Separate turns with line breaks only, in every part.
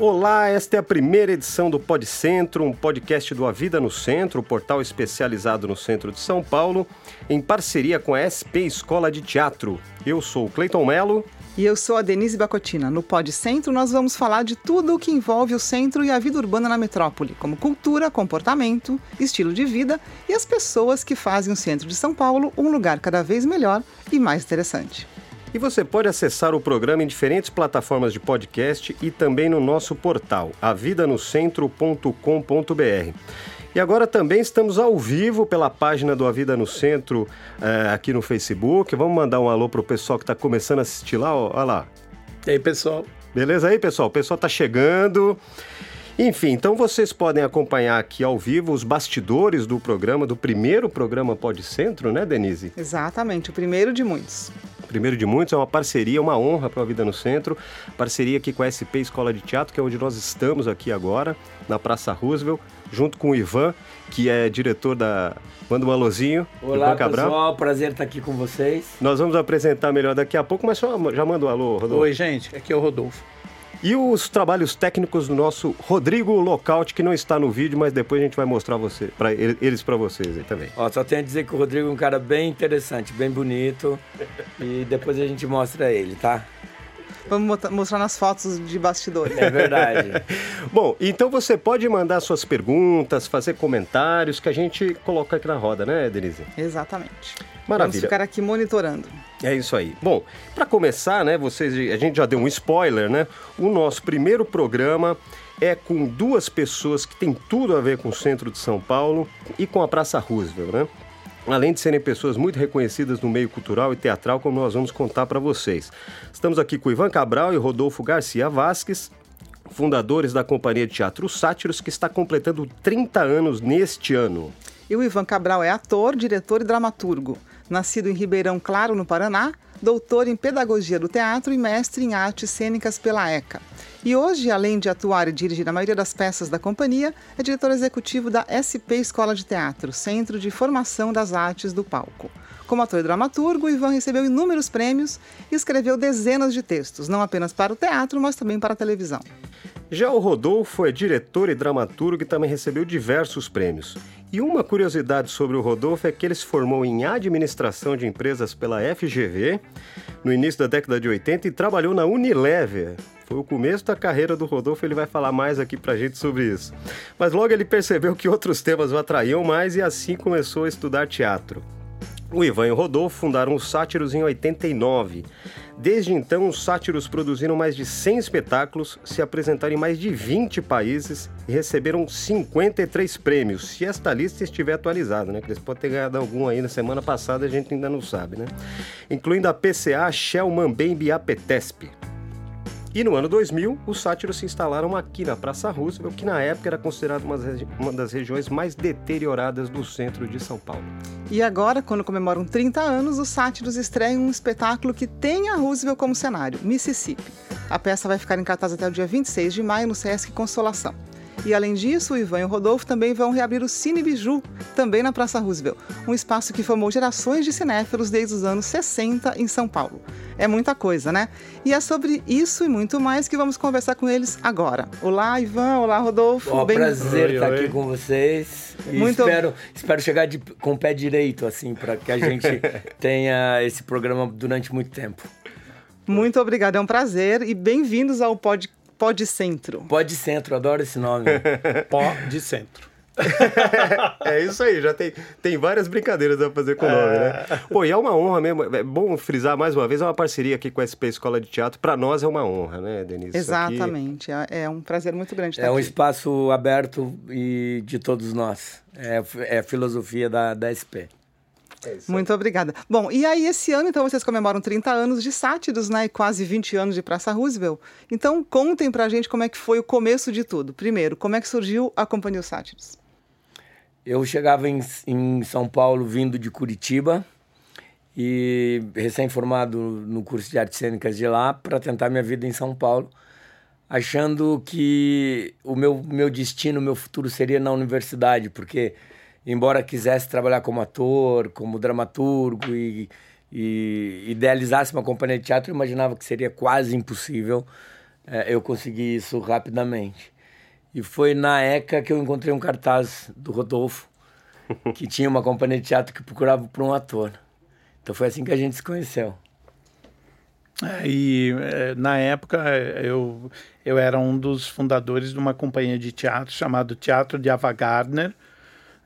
Olá, esta é a primeira edição do Pod Centro, um podcast do A Vida no Centro, portal especializado no centro de São Paulo, em parceria com a SP Escola de Teatro. Eu sou o Cleiton Melo.
E eu sou a Denise Bacotina. No Pod Centro, nós vamos falar de tudo o que envolve o centro e a vida urbana na metrópole, como cultura, comportamento, estilo de vida e as pessoas que fazem o centro de São Paulo um lugar cada vez melhor e mais interessante.
E você pode acessar o programa em diferentes plataformas de podcast e também no nosso portal, avidanocentro.com.br. E agora também estamos ao vivo pela página do A Vida no Centro é, aqui no Facebook. Vamos mandar um alô pro pessoal que está começando a assistir lá, ó, olha lá.
E aí, pessoal?
Beleza aí, pessoal? O pessoal está chegando. Enfim, então vocês podem acompanhar aqui ao vivo os bastidores do programa, do primeiro programa Pod Centro, né, Denise?
Exatamente, o primeiro de muitos
primeiro de muitos, é uma parceria, uma honra para a Vida no Centro, parceria aqui com a SP Escola de Teatro, que é onde nós estamos aqui agora, na Praça Roosevelt, junto com o Ivan, que é diretor da... Manda um alôzinho.
Olá, Ivan Cabral. pessoal, prazer estar aqui com vocês.
Nós vamos apresentar melhor daqui a pouco, mas só, já manda um alô,
Rodolfo. Oi, gente, aqui é o Rodolfo.
E os trabalhos técnicos do nosso Rodrigo Lockout, que não está no vídeo, mas depois a gente vai mostrar você, pra, eles para vocês aí também.
Ó, só tenho a dizer que o Rodrigo é um cara bem interessante, bem bonito. e depois a gente mostra ele, tá?
Vamos mostrar nas fotos de bastidores.
É verdade.
Bom, então você pode mandar suas perguntas, fazer comentários que a gente coloca aqui na roda, né, Denise?
Exatamente.
Maravilha.
Vamos ficar aqui monitorando.
É isso aí. Bom, para começar, né, vocês, a gente já deu um spoiler, né? O nosso primeiro programa é com duas pessoas que têm tudo a ver com o centro de São Paulo e com a Praça Roosevelt, né? Além de serem pessoas muito reconhecidas no meio cultural e teatral, como nós vamos contar para vocês. Estamos aqui com Ivan Cabral e Rodolfo Garcia Vasques, fundadores da Companhia de Teatro Sátiros, que está completando 30 anos neste ano.
E o Ivan Cabral é ator, diretor e dramaturgo. Nascido em Ribeirão Claro, no Paraná, doutor em Pedagogia do Teatro e mestre em Artes Cênicas pela ECA. E hoje, além de atuar e dirigir a maioria das peças da companhia, é diretor executivo da SP Escola de Teatro, Centro de Formação das Artes do Palco. Como ator e dramaturgo, Ivan recebeu inúmeros prêmios e escreveu dezenas de textos, não apenas para o teatro, mas também para a televisão.
Já o Rodolfo é diretor e dramaturgo e também recebeu diversos prêmios. E uma curiosidade sobre o Rodolfo é que ele se formou em administração de empresas pela FGV no início da década de 80 e trabalhou na Unilever. Foi o começo da carreira do Rodolfo, ele vai falar mais aqui pra gente sobre isso. Mas logo ele percebeu que outros temas o atraíam mais e assim começou a estudar teatro. O Ivan e o Rodolfo fundaram os Sátiros em 89. Desde então, os Sátiros produziram mais de 100 espetáculos, se apresentaram em mais de 20 países e receberam 53 prêmios, se esta lista estiver atualizada, né? Que eles podem ter ganhado algum aí na semana passada, a gente ainda não sabe, né? Incluindo a PCA Shell Mambembe Apetesp. E no ano 2000, os sátiros se instalaram aqui na Praça Roosevelt, que na época era considerada uma das regiões mais deterioradas do centro de São Paulo.
E agora, quando comemoram 30 anos, os sátiros estreiam um espetáculo que tem a Roosevelt como cenário, Mississippi. A peça vai ficar em cartaz até o dia 26 de maio no Sesc Consolação. E além disso, o Ivan e o Rodolfo também vão reabrir o Cine Biju, também na Praça Roosevelt, um espaço que formou gerações de cinéfilos desde os anos 60 em São Paulo. É muita coisa, né? E é sobre isso e muito mais que vamos conversar com eles agora. Olá, Ivan. Olá, Rodolfo.
Oh, Bem... prazer oi, estar oi. aqui com vocês. Muito... espero, espero chegar de, com o pé direito, assim, para que a gente tenha esse programa durante muito tempo.
Muito obrigada, é um prazer e bem-vindos ao podcast Pod Centro.
Pod Centro, adoro esse nome.
Pod Centro.
é isso aí, já tem, tem várias brincadeiras a fazer com o nome, né? É. Pô, e é uma honra mesmo, é bom frisar mais uma vez, é uma parceria aqui com a SP Escola de Teatro, para nós é uma honra, né, Denise?
Exatamente, aqui... é um prazer muito grande
É
um
espaço aberto e de todos nós, é, é a filosofia da, da SP.
É Muito obrigada. Bom, e aí esse ano, então, vocês comemoram 30 anos de Sátiros, né? E quase 20 anos de Praça Roosevelt. Então, contem pra gente como é que foi o começo de tudo. Primeiro, como é que surgiu a Companhia Sátiros?
Eu chegava em, em São Paulo vindo de Curitiba e recém-formado no curso de artes cênicas de lá para tentar minha vida em São Paulo, achando que o meu, meu destino, o meu futuro seria na universidade, porque embora quisesse trabalhar como ator, como dramaturgo e, e idealizasse uma companhia de teatro, eu imaginava que seria quase impossível é, eu consegui isso rapidamente. E foi na ECA que eu encontrei um cartaz do Rodolfo, que tinha uma companhia de teatro que procurava por um ator. Então foi assim que a gente se conheceu.
É, e é, na época eu, eu era um dos fundadores de uma companhia de teatro chamado Teatro de Ava Gardner.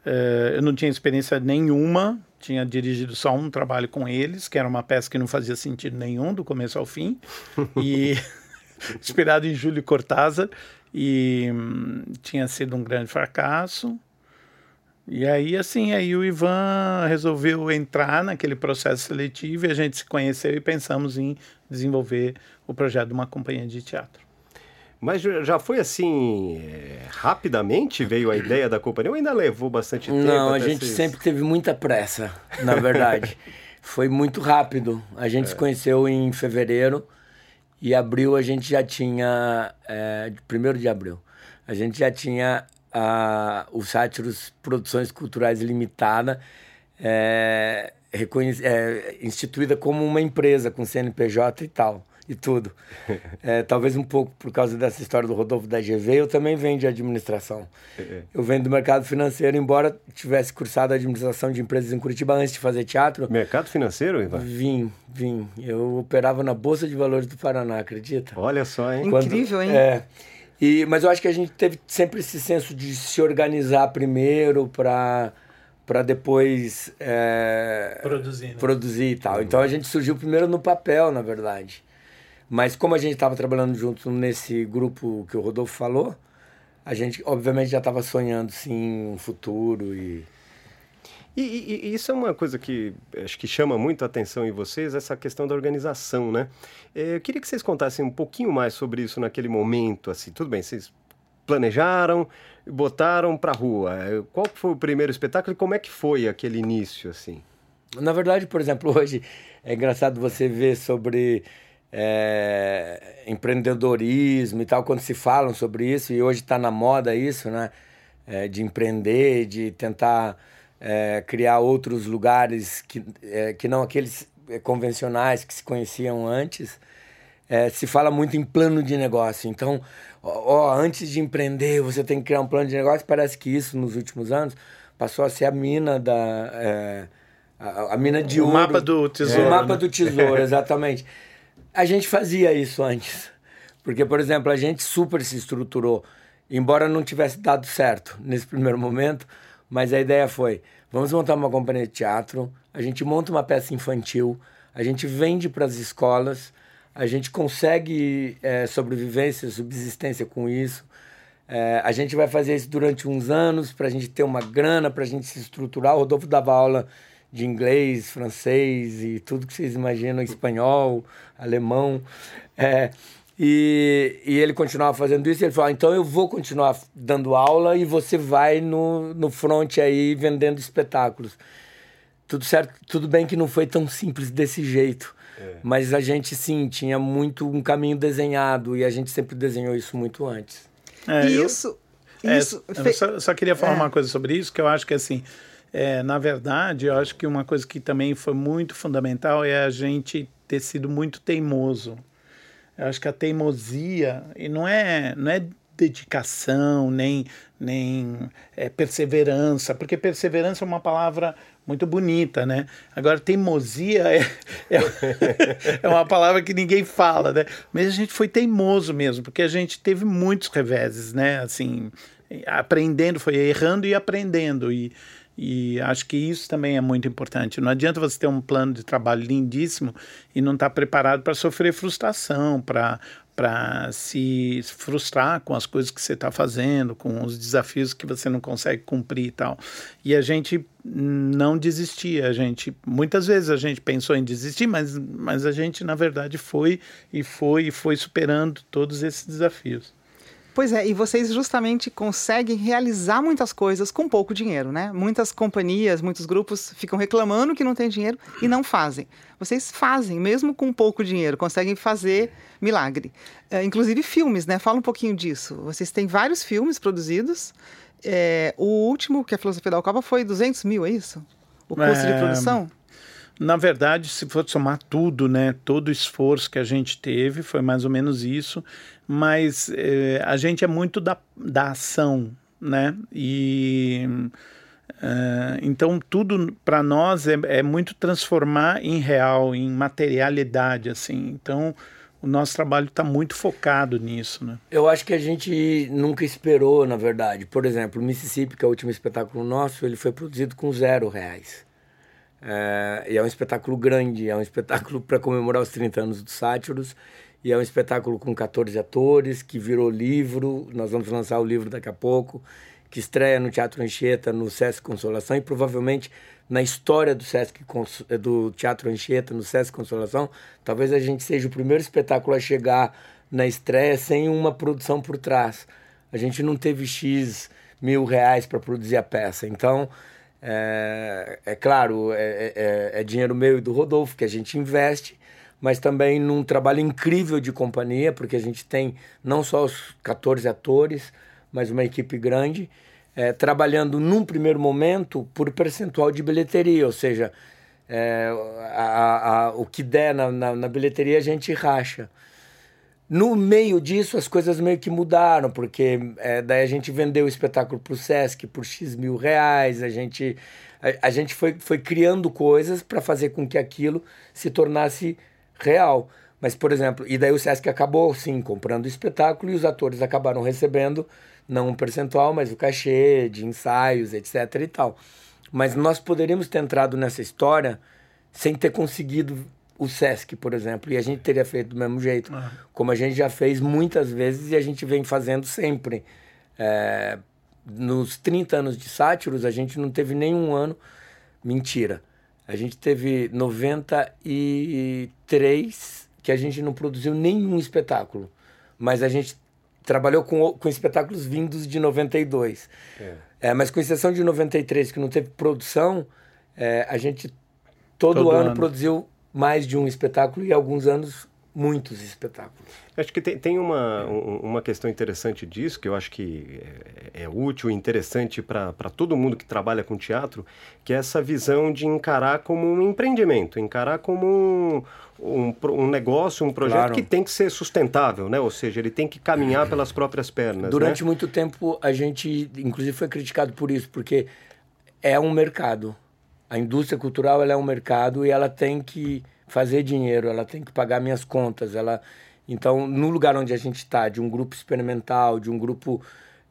É, eu não tinha experiência nenhuma, tinha dirigido só um trabalho com eles, que era uma peça que não fazia sentido nenhum, do começo ao fim, e inspirado em Júlio Cortázar, e hum, tinha sido um grande fracasso. E aí, assim, aí o Ivan resolveu entrar naquele processo seletivo e a gente se conheceu e pensamos em desenvolver o projeto de uma companhia de teatro.
Mas já foi assim, é, rapidamente veio a ideia da companhia ou ainda levou bastante tempo?
Não, a gente sempre teve muita pressa, na verdade. foi muito rápido. A gente é. se conheceu em fevereiro e abril a gente já tinha, é, primeiro de abril, a gente já tinha a, o Sátiros Produções Culturais Limitada, é, é, instituída como uma empresa com CNPJ e tal, e tudo. É, talvez um pouco por causa dessa história do Rodolfo da GV, eu também venho de administração. É. Eu venho do mercado financeiro, embora tivesse cursado administração de empresas em Curitiba antes de fazer teatro.
Mercado financeiro, Ivan?
Vim, vim. Eu operava na Bolsa de Valores do Paraná, acredita?
Olha só, hein?
Quando, Incrível, hein?
É. E, mas eu acho que a gente teve sempre esse senso de se organizar primeiro para para depois é,
produzir, né?
produzir e tal. Então a gente surgiu primeiro no papel, na verdade. Mas como a gente estava trabalhando junto nesse grupo que o Rodolfo falou, a gente obviamente já estava sonhando sim um futuro e
e, e, e, isso é uma coisa que acho que chama muito a atenção em vocês, essa questão da organização, né? É, eu queria que vocês contassem um pouquinho mais sobre isso naquele momento, assim. Tudo bem, vocês planejaram, botaram para rua. É, qual foi o primeiro espetáculo e como é que foi aquele início, assim?
Na verdade, por exemplo, hoje é engraçado você ver sobre é, empreendedorismo e tal, quando se falam sobre isso, e hoje está na moda isso, né? É, de empreender, de tentar é, criar outros lugares que, é, que não aqueles é, convencionais que se conheciam antes. É, se fala muito em plano de negócio. Então, ó, ó, antes de empreender, você tem que criar um plano de negócio. Parece que isso, nos últimos anos, passou a ser a mina da. A, a, mina de o ouro.
O mapa do tesouro.
o mapa
né?
do tesouro, exatamente. A gente fazia isso antes. Porque, por exemplo, a gente super se estruturou. Embora não tivesse dado certo nesse primeiro momento, mas a ideia foi: vamos montar uma companhia de teatro, a gente monta uma peça infantil, a gente vende para as escolas, a gente consegue é, sobrevivência, subsistência com isso. É, a gente vai fazer isso durante uns anos para a gente ter uma grana, para a gente se estruturar. O Rodolfo dava aula de inglês, francês e tudo que vocês imaginam, espanhol, alemão. É, e, e ele continuava fazendo isso. E ele falou: ah, então eu vou continuar dando aula e você vai no, no front aí vendendo espetáculos. Tudo certo, tudo bem que não foi tão simples desse jeito. É. Mas a gente sim tinha muito um caminho desenhado e a gente sempre desenhou isso muito antes.
É, isso.
Eu, é, isso eu só, só, queria falar é. uma coisa sobre isso, que eu acho que assim, é, na verdade, eu acho que uma coisa que também foi muito fundamental é a gente ter sido muito teimoso. Eu acho que a teimosia, e não é, não é dedicação, nem, nem é, perseverança, porque perseverança é uma palavra muito bonita, né? Agora, teimosia é, é, é, uma palavra que ninguém fala, né? Mas a gente foi teimoso mesmo, porque a gente teve muitos reveses, né? Assim, aprendendo, foi errando e aprendendo, e, e acho que isso também é muito importante. Não adianta você ter um plano de trabalho lindíssimo e não estar tá preparado para sofrer frustração, para para se frustrar com as coisas que você está fazendo, com os desafios que você não consegue cumprir e tal. E a gente não desistia, a gente muitas vezes a gente pensou em desistir, mas, mas a gente na verdade foi e foi e foi superando todos esses desafios.
Pois é, e vocês justamente conseguem realizar muitas coisas com pouco dinheiro, né? Muitas companhias, muitos grupos ficam reclamando que não tem dinheiro e não fazem. Vocês fazem, mesmo com pouco dinheiro, conseguem fazer milagre. É, inclusive filmes, né? Fala um pouquinho disso. Vocês têm vários filmes produzidos. É, o último, que é a Filosofia da Alcova, foi 200 mil, é isso? O custo é... de produção?
na verdade, se for somar tudo, né, todo o esforço que a gente teve, foi mais ou menos isso, mas eh, a gente é muito da, da ação, né, e uh, então tudo para nós é, é muito transformar em real, em materialidade, assim, então o nosso trabalho está muito focado nisso, né?
Eu acho que a gente nunca esperou, na verdade. Por exemplo, Mississippi, que é o último espetáculo nosso, ele foi produzido com zero reais. É, e é um espetáculo grande, é um espetáculo para comemorar os 30 anos dos Sátiros, e é um espetáculo com 14 atores, que virou livro, nós vamos lançar o livro daqui a pouco, que estreia no Teatro Anchieta, no Sesc Consolação, e provavelmente na história do Sesc do Teatro Anchieta, no Sesc Consolação, talvez a gente seja o primeiro espetáculo a chegar na estreia sem uma produção por trás. A gente não teve X mil reais para produzir a peça, então é, é claro, é, é, é, é, dinheiro meu e do Rodolfo que a gente investe, mas também num trabalho incrível de companhia, porque a gente tem não só os 14 atores, mas uma equipe grande, é, trabalhando num primeiro momento por percentual de bilheteria, ou seja, é, a, a, o que der na, na, na bilheteria a gente racha. No meio disso, as coisas meio que mudaram, porque é, daí a gente vendeu o espetáculo para o Sesc por X mil reais, a gente, a, a gente foi, foi criando coisas para fazer com que aquilo se tornasse real. Mas, por exemplo, e daí o Sesc acabou, sim, comprando o espetáculo e os atores acabaram recebendo, não um percentual, mas o cachê de ensaios, etc e tal. Mas nós poderíamos ter entrado nessa história sem ter conseguido o SESC, por exemplo, e a gente teria feito do mesmo jeito, ah. como a gente já fez muitas vezes e a gente vem fazendo sempre. É, nos 30 anos de Sátiros, a gente não teve nenhum ano. Mentira. A gente teve 93 que a gente não produziu nenhum espetáculo. Mas a gente trabalhou com, com espetáculos vindos de 92. É. É, mas com exceção de 93, que não teve produção, é, a gente todo, todo ano, ano, produziu mais de um espetáculo e alguns anos muitos espetáculos.
Acho que tem, tem uma, uma questão interessante disso, que eu acho que é, é útil e interessante para todo mundo que trabalha com teatro, que é essa visão de encarar como um empreendimento, encarar como um, um, um negócio, um projeto claro. que tem que ser sustentável, né? Ou seja, ele tem que caminhar pelas próprias pernas.
Durante
né?
muito tempo a gente, inclusive, foi criticado por isso, porque é um mercado. A indústria cultural é um mercado e ela tem que fazer dinheiro, ela tem que pagar minhas contas, ela então no lugar onde a gente está, de um grupo experimental, de um grupo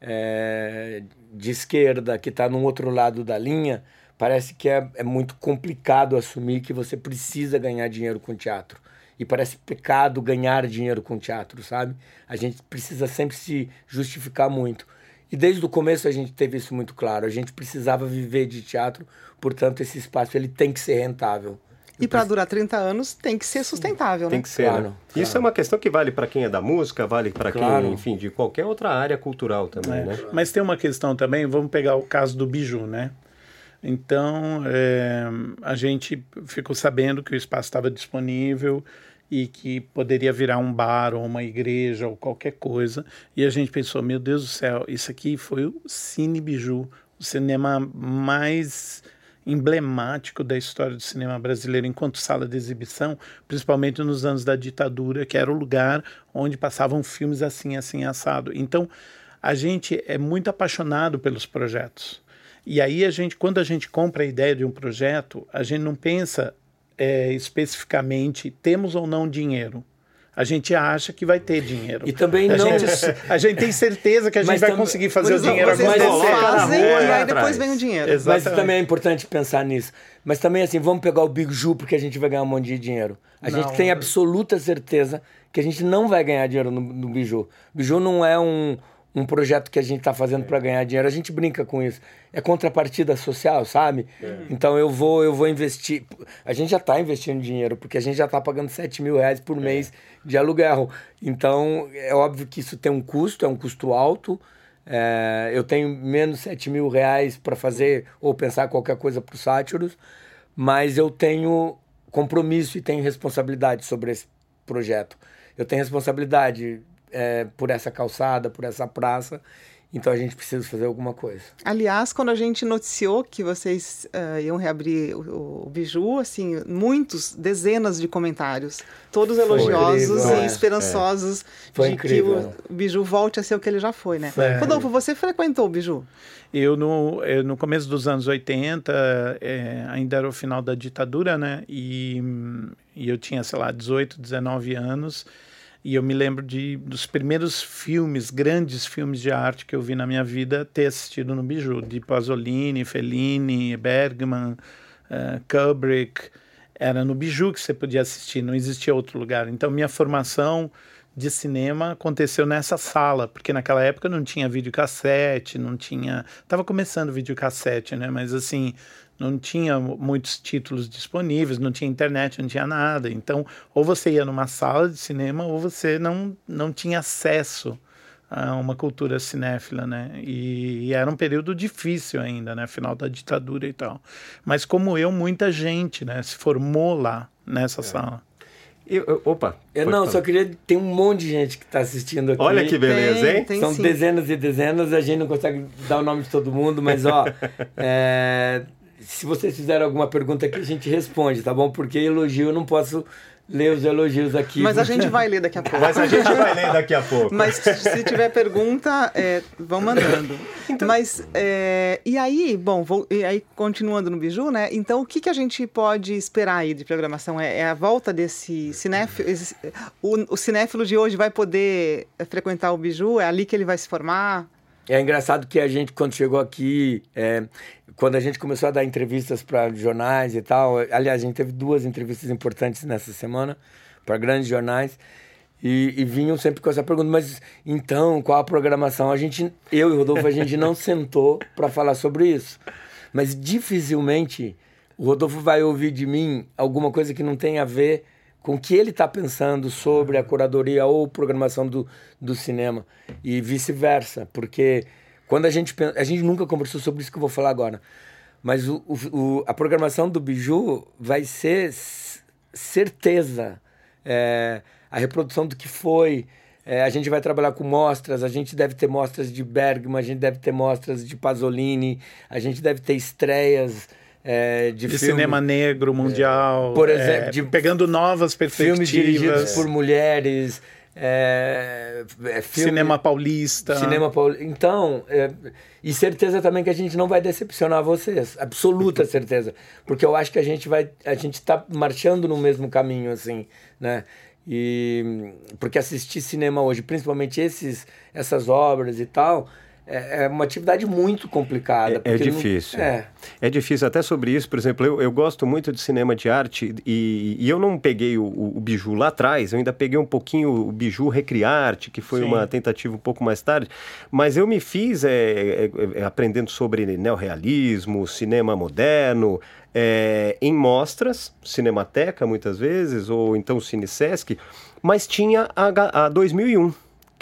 é, de esquerda que está no outro lado da linha, parece que é, é muito complicado assumir que você precisa ganhar dinheiro com teatro e parece pecado ganhar dinheiro com teatro, sabe? A gente precisa sempre se justificar muito. E desde o começo a gente teve isso muito claro. A gente precisava viver de teatro, portanto esse espaço ele tem que ser rentável.
E para durar 30 anos tem que ser sustentável,
tem
né?
que ser. Claro, né? claro. Isso é uma questão que vale para quem é da música, vale para claro. quem, enfim, de qualquer outra área cultural também, é. né?
Mas tem uma questão também, vamos pegar o caso do Biju, né? Então, é, a gente ficou sabendo que o espaço estava disponível e que poderia virar um bar ou uma igreja ou qualquer coisa. E a gente pensou, meu Deus do céu, isso aqui foi o Cine Biju, o cinema mais emblemático da história do cinema brasileiro enquanto sala de exibição, principalmente nos anos da ditadura, que era o lugar onde passavam filmes assim, assim, assado. Então, a gente é muito apaixonado pelos projetos. E aí a gente, quando a gente compra a ideia de um projeto, a gente não pensa é, especificamente temos ou não dinheiro a gente acha que vai ter dinheiro.
E também
a
não.
Gente, a gente tem certeza que a gente mas vai conseguir fazer o dinheiro
acontecer. Vocês fazem e aí depois vem o dinheiro.
Exatamente. Mas também é importante pensar nisso. Mas também assim, vamos pegar o Big Ju porque a gente vai ganhar um monte de dinheiro. A não, gente tem absoluta certeza que a gente não vai ganhar dinheiro no, no Biju. Biju não é um, um projeto que a gente está fazendo para ganhar dinheiro. A gente brinca com isso. É contrapartida social, sabe? É. Então eu vou eu vou investir. A gente já está investindo dinheiro, porque a gente já está pagando 7 mil reais por é. mês de aluguel. Então é óbvio que isso tem um custo, é um custo alto. É, eu tenho menos 7 mil reais para fazer ou pensar qualquer coisa para os sátiros, mas eu tenho compromisso e tenho responsabilidade sobre esse projeto. Eu tenho responsabilidade é, por essa calçada, por essa praça. então a gente precisa fazer alguma coisa.
Aliás, quando a gente noticiou que vocês uh, iam reabrir o, o, Biju, assim, muitos, dezenas de comentários, todos foi elogiosos incrível, e é, esperançosos é. de incrível. que o Biju volte a ser o que ele já foi, né? É. Rodolfo, você frequentou o Biju?
Eu no, eu, no começo dos anos 80, é, ainda era o final da ditadura, né? E, e eu tinha, sei lá, 18, 19 anos. E eu me lembro de dos primeiros filmes, grandes filmes de arte que eu vi na minha vida, ter assistido no Biju, de Pasolini, Fellini, Bergman, uh, Kubrick. Era no Biju que você podia assistir, não existia outro lugar. Então minha formação de cinema aconteceu nessa sala, porque naquela época não tinha videocassete, não tinha, estava começando videocassete, né? Mas assim, não tinha muitos títulos disponíveis, não tinha internet, não tinha nada. Então, ou você ia numa sala de cinema ou você não, não tinha acesso a uma cultura cinéfila, né? E, e, era um período difícil ainda, né? Final da ditadura e tal. Mas como eu, muita gente, né? Se formou lá nessa é. sala.
Eu, eu, opa.
Eu não, falar. só queria. Tem um monte de gente que está assistindo aqui.
Olha que beleza, hein?
Tem, São sim. dezenas e dezenas, a gente não consegue dar o nome de todo mundo, mas ó. é, se vocês fizerem alguma pergunta aqui, a gente responde, tá bom? Porque elogio eu não posso ler os elogios aqui.
Mas a gente vai ler daqui a pouco.
Mas a gente vai ler daqui a pouco.
Mas se tiver pergunta, é, vão mandando. Então... Mas, é, e aí, bom, vou, e aí continuando no Biju, né? Então, o que, que a gente pode esperar aí de programação? É, é a volta desse cinéfilo? O, o cinéfilo de hoje vai poder frequentar o Biju? É ali que ele vai se formar?
É engraçado que a gente, quando chegou aqui, é, quando a gente começou a dar entrevistas para jornais e tal, aliás, a gente teve duas entrevistas importantes nessa semana para grandes jornais. E, e, vinham sempre com essa pergunta, mas então, qual a programação? A gente, eu e o Rodolfo, a gente não sentou para falar sobre isso. Mas dificilmente o Rodolfo vai ouvir de mim alguma coisa que não tem a ver com o que ele está pensando sobre a curadoria ou programação do, do cinema e vice-versa, porque quando a gente a gente nunca conversou sobre isso que eu vou falar agora, mas o, o a programação do Biju vai ser certeza é, a reprodução do que foi. É, a gente vai trabalhar com mostras, a gente deve ter mostras de Bergman, a gente deve ter mostras de Pasolini, a gente deve ter estreias é, de,
de cinema negro mundial,
é, por exemplo,
é, de, pegando novas perspectivas.
Filmes dirigidos por mulheres. É,
é filme, cinema paulista.
Cinema paulista. Então, é, e certeza também que a gente não vai decepcionar vocês. Absoluta certeza. Porque eu acho que a gente vai. A gente está marchando no mesmo caminho, assim, né? E porque assistir cinema hoje, principalmente esses, essas obras e tal, é, é uma atividade muito complicada.
É, é difícil. Não, é. é difícil. Até sobre isso, por exemplo, eu, eu gosto muito de cinema de arte e, e eu não peguei o, o, Biju lá atrás, eu ainda peguei um pouquinho o Biju Recriarte, que foi Sim. uma tentativa um pouco mais tarde, mas eu me fiz é, é, é aprendendo sobre neorrealismo, cinema moderno, é, em mostras, Cinemateca muitas vezes, ou então Cinesesc, mas tinha a, a 2001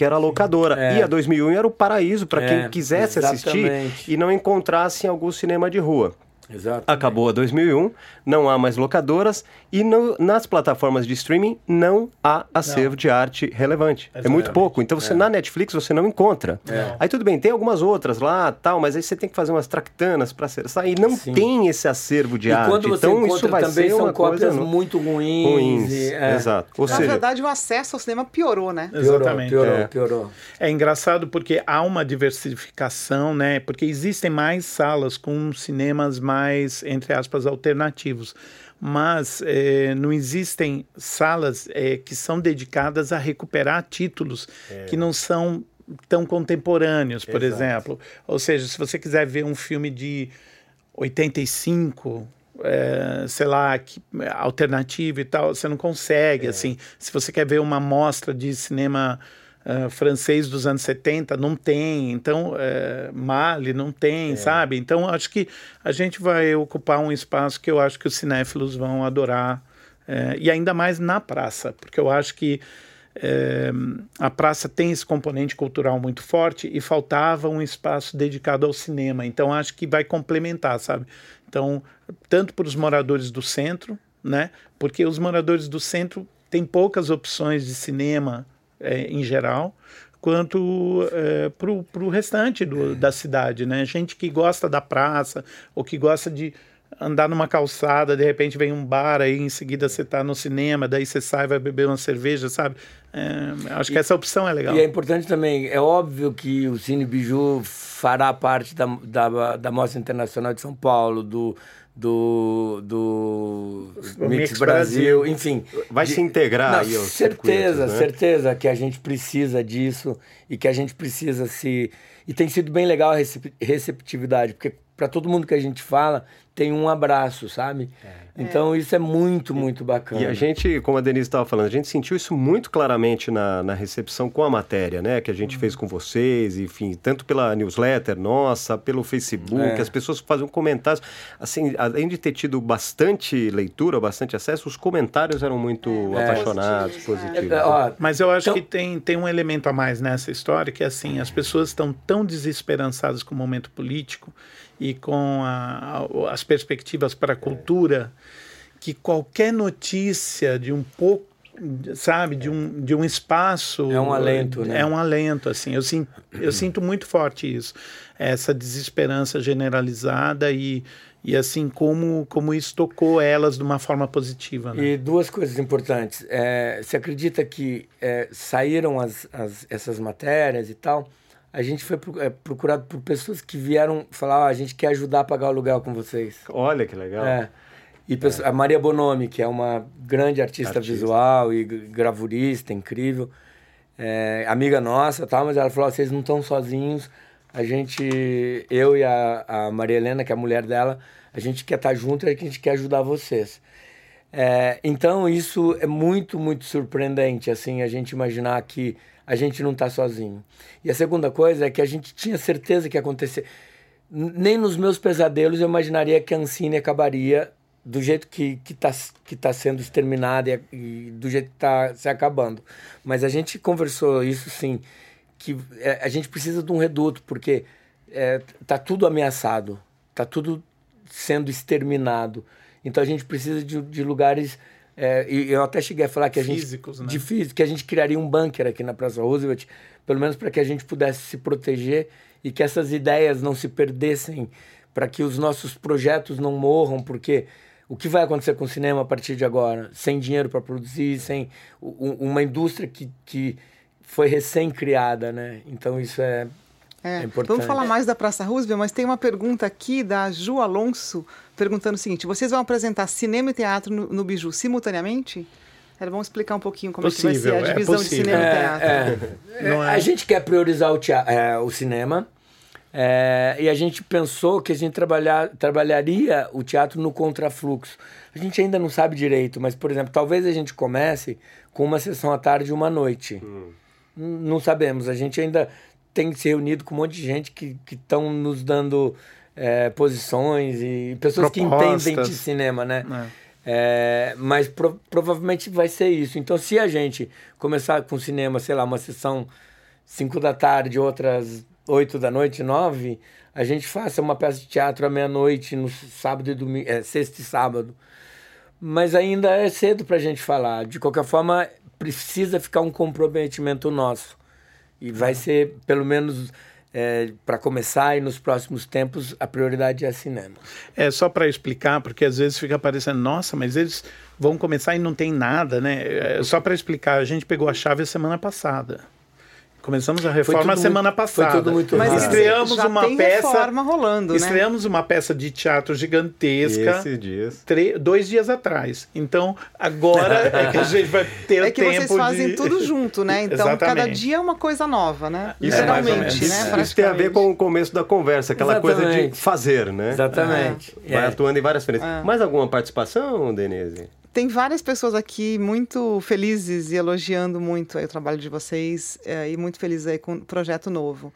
que era a locadora. É. E a 2001 era o paraíso para é, quem quisesse exatamente. assistir e não encontrasse em algum cinema de rua. Exato. Acabou a 2001, não há mais locadoras e no, nas plataformas de streaming não há acervo não. de arte relevante. Exatamente. É muito pouco. Então você é. na Netflix você não encontra. É. Aí tudo bem, tem algumas outras lá, tal, mas aí você tem que fazer umas tractanas para acessar e não Sim. tem esse acervo de
e
arte.
Quando você então isso vai também ser são uma cópias coisa muito ruins.
ruins. E, é. Exato.
Ou na seja, verdade o acesso ao cinema piorou, né?
Piorou, Exatamente.
Piorou, é. piorou.
É engraçado porque há uma diversificação, né? Porque existem mais salas com cinemas mais entre aspas alternativos mas é, não existem salas é, que são dedicadas a recuperar títulos é. que não são tão contemporâneos, por Exato. exemplo. Ou seja, se você quiser ver um filme de 85, é, sei lá, que, alternativo e tal, você não consegue. É. Assim, se você quer ver uma mostra de cinema uh, francês dos anos 70, não tem. Então, uh, Mali não tem, é. sabe? Então, acho que a gente vai ocupar um espaço que eu acho que os cinéfilos vão adorar. Uh, e ainda mais na praça, porque eu acho que é, a praça tem esse componente cultural muito forte e faltava um espaço dedicado ao cinema. Então acho que vai complementar, sabe? Então, tanto para os moradores do centro, né? Porque os moradores do centro têm poucas opções de cinema é, em geral, quanto é, para o restante do, da cidade, né? Gente que gosta da praça ou que gosta de andar numa calçada, de repente vem um bar aí, em seguida você está no cinema, daí você sai vai beber uma cerveja, sabe? É, acho que essa opção é legal.
E é importante também, é óbvio que o Cine Biju fará parte da, da, da Mostra Internacional de São Paulo, do, do, do Mix, Mix Brasil, Brasil, enfim.
Vai de, se integrar não, aí
Certeza, né? certeza que a gente precisa disso e que a gente precisa se. E tem sido bem legal a receptividade, porque para todo mundo que a gente fala, tem um abraço, sabe? É. Então isso é muito, muito bacana.
E a gente, como a Denise estava falando, a gente sentiu isso muito claramente na, na recepção com a matéria, né? Que a gente uhum. fez com vocês, enfim, tanto pela newsletter nossa, pelo Facebook, é. as pessoas faziam comentários. Assim, além de ter tido bastante leitura, bastante acesso, os comentários eram muito é. apaixonados, positivos. É,
Mas eu acho então... que tem, tem um elemento a mais nessa história, que é assim, as pessoas estão tão desesperançadas com o momento político e com a, a, as perspectivas para a cultura, que qualquer notícia de um pouco sabe de um, de um espaço
é um alento né?
é um alento assim eu sinto eu sinto muito forte isso essa desesperança generalizada e e assim como como isso tocou elas de uma forma positiva né?
e duas coisas importantes é, se acredita que é, saíram as, as, essas matérias e tal a gente foi é, procurado por pessoas que vieram falar, oh, a gente quer ajudar a pagar o aluguel com vocês.
Olha que legal.
É. E é. a Maria Bonomi, que é uma grande artista, artista. visual e gravurista, incrível, é, amiga nossa, tal, mas ela falou, oh, vocês não estão sozinhos, a gente, eu e a, a Maria Helena, que é a mulher dela, a gente quer estar junto e a gente quer ajudar vocês. É, então isso é muito, muito surpreendente, assim, a gente imaginar que a gente não está sozinho. E a segunda coisa é que a gente tinha certeza que ia acontecer. Nem nos meus pesadelos eu imaginaria que a Ancine acabaria do jeito que está que tá sendo exterminada e, e, do jeito que está se acabando. Mas a gente conversou isso sim, que é, a gente precisa de um reduto, porque está é, tudo ameaçado, está tudo sendo exterminado. Então a gente precisa de, de lugares é, e eu até cheguei a falar que a gente.
Físicos, né?
De físico, que a gente criaria um bunker aqui na Praça Roosevelt, pelo menos para que a gente pudesse se proteger e que essas ideias não se perdessem, para que os nossos projetos não morram, porque o que vai acontecer com o cinema a partir de agora? Sem dinheiro para produzir, sem uma indústria que, que foi recém-criada, né? Então isso é, é, é
vamos falar mais da Praça Roosevelt, mas tem uma pergunta aqui da Ju Alonso perguntando o seguinte: vocês vão apresentar cinema e teatro no, no Biju simultaneamente? Era bom explicar um pouquinho como possível, é que vai ser a é divisão é de cinema e teatro.
É, é. A gente quer priorizar o, teatro, o cinema. E a gente pensou que a gente trabalhar, trabalharia o teatro no contrafluxo. A gente ainda não sabe direito, mas, por exemplo, talvez a gente comece com uma sessão à tarde e uma noite. Hum. Não sabemos. A gente ainda tem se reunido com um monte de gente que estão nos dando é, posições e pessoas Propostas. que entendem de cinema, né? É. É, mas pro, provavelmente vai ser isso. Então, se a gente começar com cinema, sei lá, uma sessão 5 da tarde, outras 8 da noite, 9, a gente faça uma peça de teatro à meia-noite no sábado e domingo, é, sexta e sábado. Mas ainda é cedo para a gente falar. De qualquer forma, precisa ficar um comprometimento nosso. E vai ser, pelo menos, é, para começar e nos próximos tempos, a prioridade é cinema.
É só para explicar, porque às vezes fica parecendo, nossa, mas eles vão começar e não tem nada, né? É, só para explicar, a gente pegou a chave a semana passada. Começamos a reforma semana muito, passada.
Foi tudo muito
Mas estreamos já uma
tem
peça.
reforma rolando,
né? Estreamos uma peça de teatro gigantesca.
Esses dias.
dois dias atrás. Então, agora é que a gente vai ter
é que
tempo
vocês fazem
de...
tudo junto, né? Então, Exatamente. cada dia é uma coisa nova, né?
Isso é, Literalmente, né? Isso tem a ver com o começo da conversa, aquela Exatamente. coisa de fazer, né?
Exatamente.
É. Vai atuando em várias frentes. É. Mais alguma participação, Denise?
Tem várias pessoas aqui muito felizes e elogiando muito o trabalho de vocês é, e muito felizes aí com o projeto novo.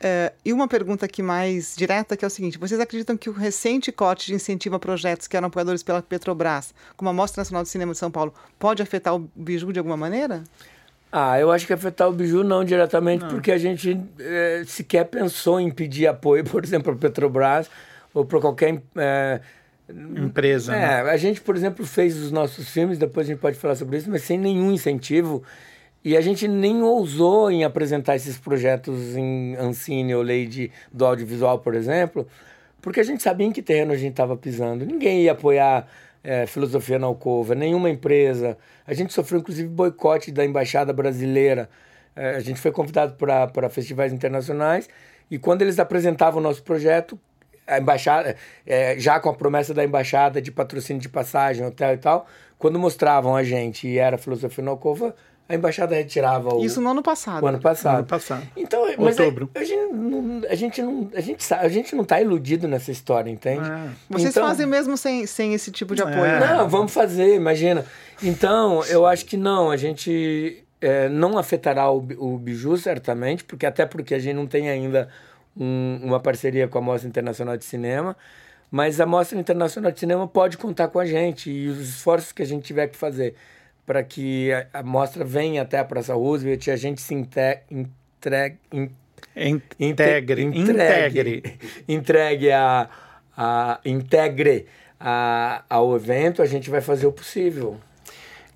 É, e uma pergunta aqui mais direta que é o seguinte: vocês acreditam que o recente corte de incentivo a projetos que eram apoiadores pela Petrobras, como a Mostra Nacional de Cinema de São Paulo, pode afetar o Biju de alguma maneira?
Ah, eu acho que afetar o Biju não diretamente, não. porque a gente é, sequer pensou em pedir apoio, por exemplo, para a Petrobras ou para qualquer é,
empresa. É,
né? a gente, por exemplo, fez os nossos filmes, depois a gente pode falar sobre isso, mas sem nenhum incentivo. E a gente nem ousou em apresentar esses projetos em Ancine ou lei de, do audiovisual, por exemplo, porque a gente sabia em que terreno a gente estava pisando. Ninguém ia apoiar é, filosofia na Alcova, nenhuma empresa. A gente sofreu, inclusive, boicote da Embaixada Brasileira. É, a gente foi convidado para festivais internacionais e quando eles apresentavam o nosso projeto, a embaixada, é, já com a promessa da embaixada de patrocínio de passagem, hotel e tal, quando mostravam a gente e era filosofia na Alcova, a embaixada retirava o.
Isso no ano passado.
O ano passado.
Ano passado.
Então, mas Outubro. A, a, gente não, a gente não, a gente sabe, a gente não está iludido nessa história, entende? É.
Vocês então, fazem mesmo sem, sem esse tipo de apoio? É.
Não, vamos fazer, imagina. Então, eu acho que não, a gente é, não afetará o, o Biju certamente, porque até porque a gente não tem ainda um, uma parceria com a Mostra Internacional de Cinema. Mas a Mostra Internacional de Cinema pode contar com a gente e os esforços que a gente tiver que fazer para que a, a, mostra venha até a Praça Roosevelt e a gente se inte, entregue, in,
integre,
entregue, entregue a, a integre a, ao evento, a gente vai fazer o possível.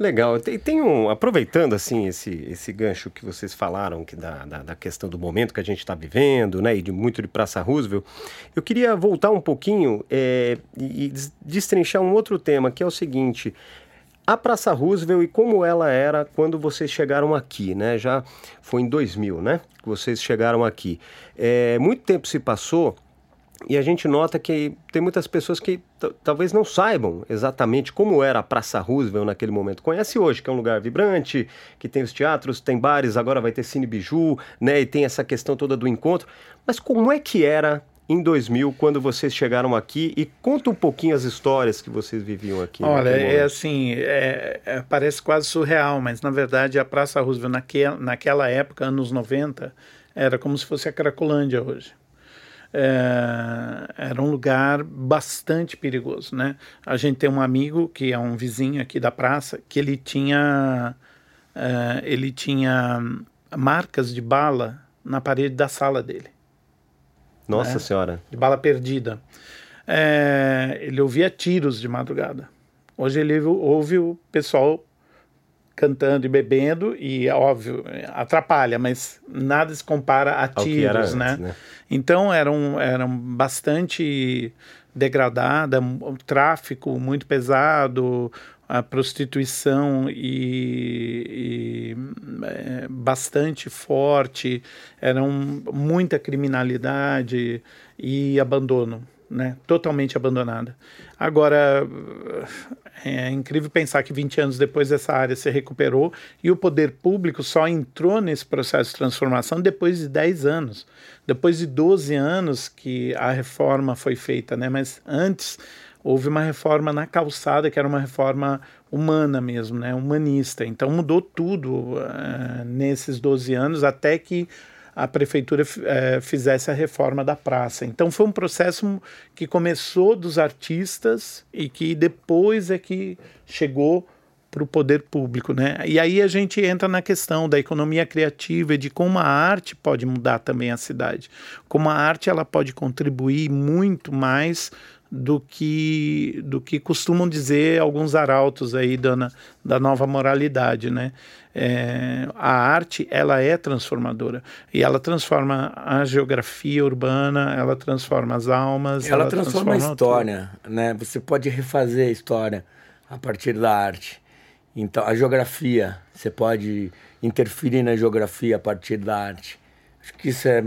Legal. Tem, tem, um. Aproveitando assim esse, esse gancho que vocês falaram, que da, da, da questão do momento que a gente está vivendo, né? E de muito de Praça Roosevelt, eu queria voltar um pouquinho é, e, destrinchar um outro tema, que é o seguinte a Praça Roosevelt e como ela era quando vocês chegaram aqui, né? Já foi em 2000, né? Que vocês chegaram aqui. É, muito tempo se passou e a gente nota que tem muitas pessoas que talvez não saibam exatamente como era a Praça Roosevelt naquele momento. Conhece hoje, que é um lugar vibrante, que tem os teatros, tem bares, agora vai ter Cine Biju, né? E tem essa questão toda do encontro. Mas como é que era em 2000, quando vocês chegaram aqui e conta um pouquinho as histórias que vocês viviam aqui.
Olha, é assim, é, é, parece quase surreal, mas na verdade a Praça Roosevelt naquela, naquela época, anos 90, era como se fosse a Cracolândia hoje. É, era um lugar bastante perigoso, né? A gente tem um amigo que é um vizinho aqui da praça que ele tinha é, ele tinha marcas de bala na parede da sala dele.
Nossa né? Senhora.
De bala perdida. É, ele ouvia tiros de madrugada. Hoje ele ouve o pessoal cantando e bebendo e óbvio atrapalha, mas nada se compara a tiros, né? Antes, né? Então eram eram bastante degradada, o tráfico muito pesado, a prostituição e, e é, bastante forte, eram muita criminalidade e abandono, né? Totalmente abandonada. Agora é incrível pensar que 20 anos depois essa área se recuperou e o poder público só entrou nesse processo de transformação depois de 10 anos, depois de 12 anos que a reforma foi feita, né? Mas antes houve uma reforma na calçada, que era uma reforma humana mesmo, né, humanista. Então mudou tudo uh, nesses 12 anos, até que a prefeitura uh, fizesse a reforma da praça. Então foi um processo que começou dos artistas e que depois é que chegou para o poder público, né? E aí a gente entra na questão da economia criativa e de como a arte pode mudar também a cidade, como a arte ela pode contribuir muito mais do que do que costumam dizer alguns arautos aí da, da nova moralidade, né? É, a arte ela é transformadora e ela transforma a geografia urbana, ela transforma as almas,
ela, ela transforma, transforma, a história, tudo. né? Você pode refazer a história a partir da arte. Então a geografia, você pode interferir na geografia a partir da arte. Acho que isso é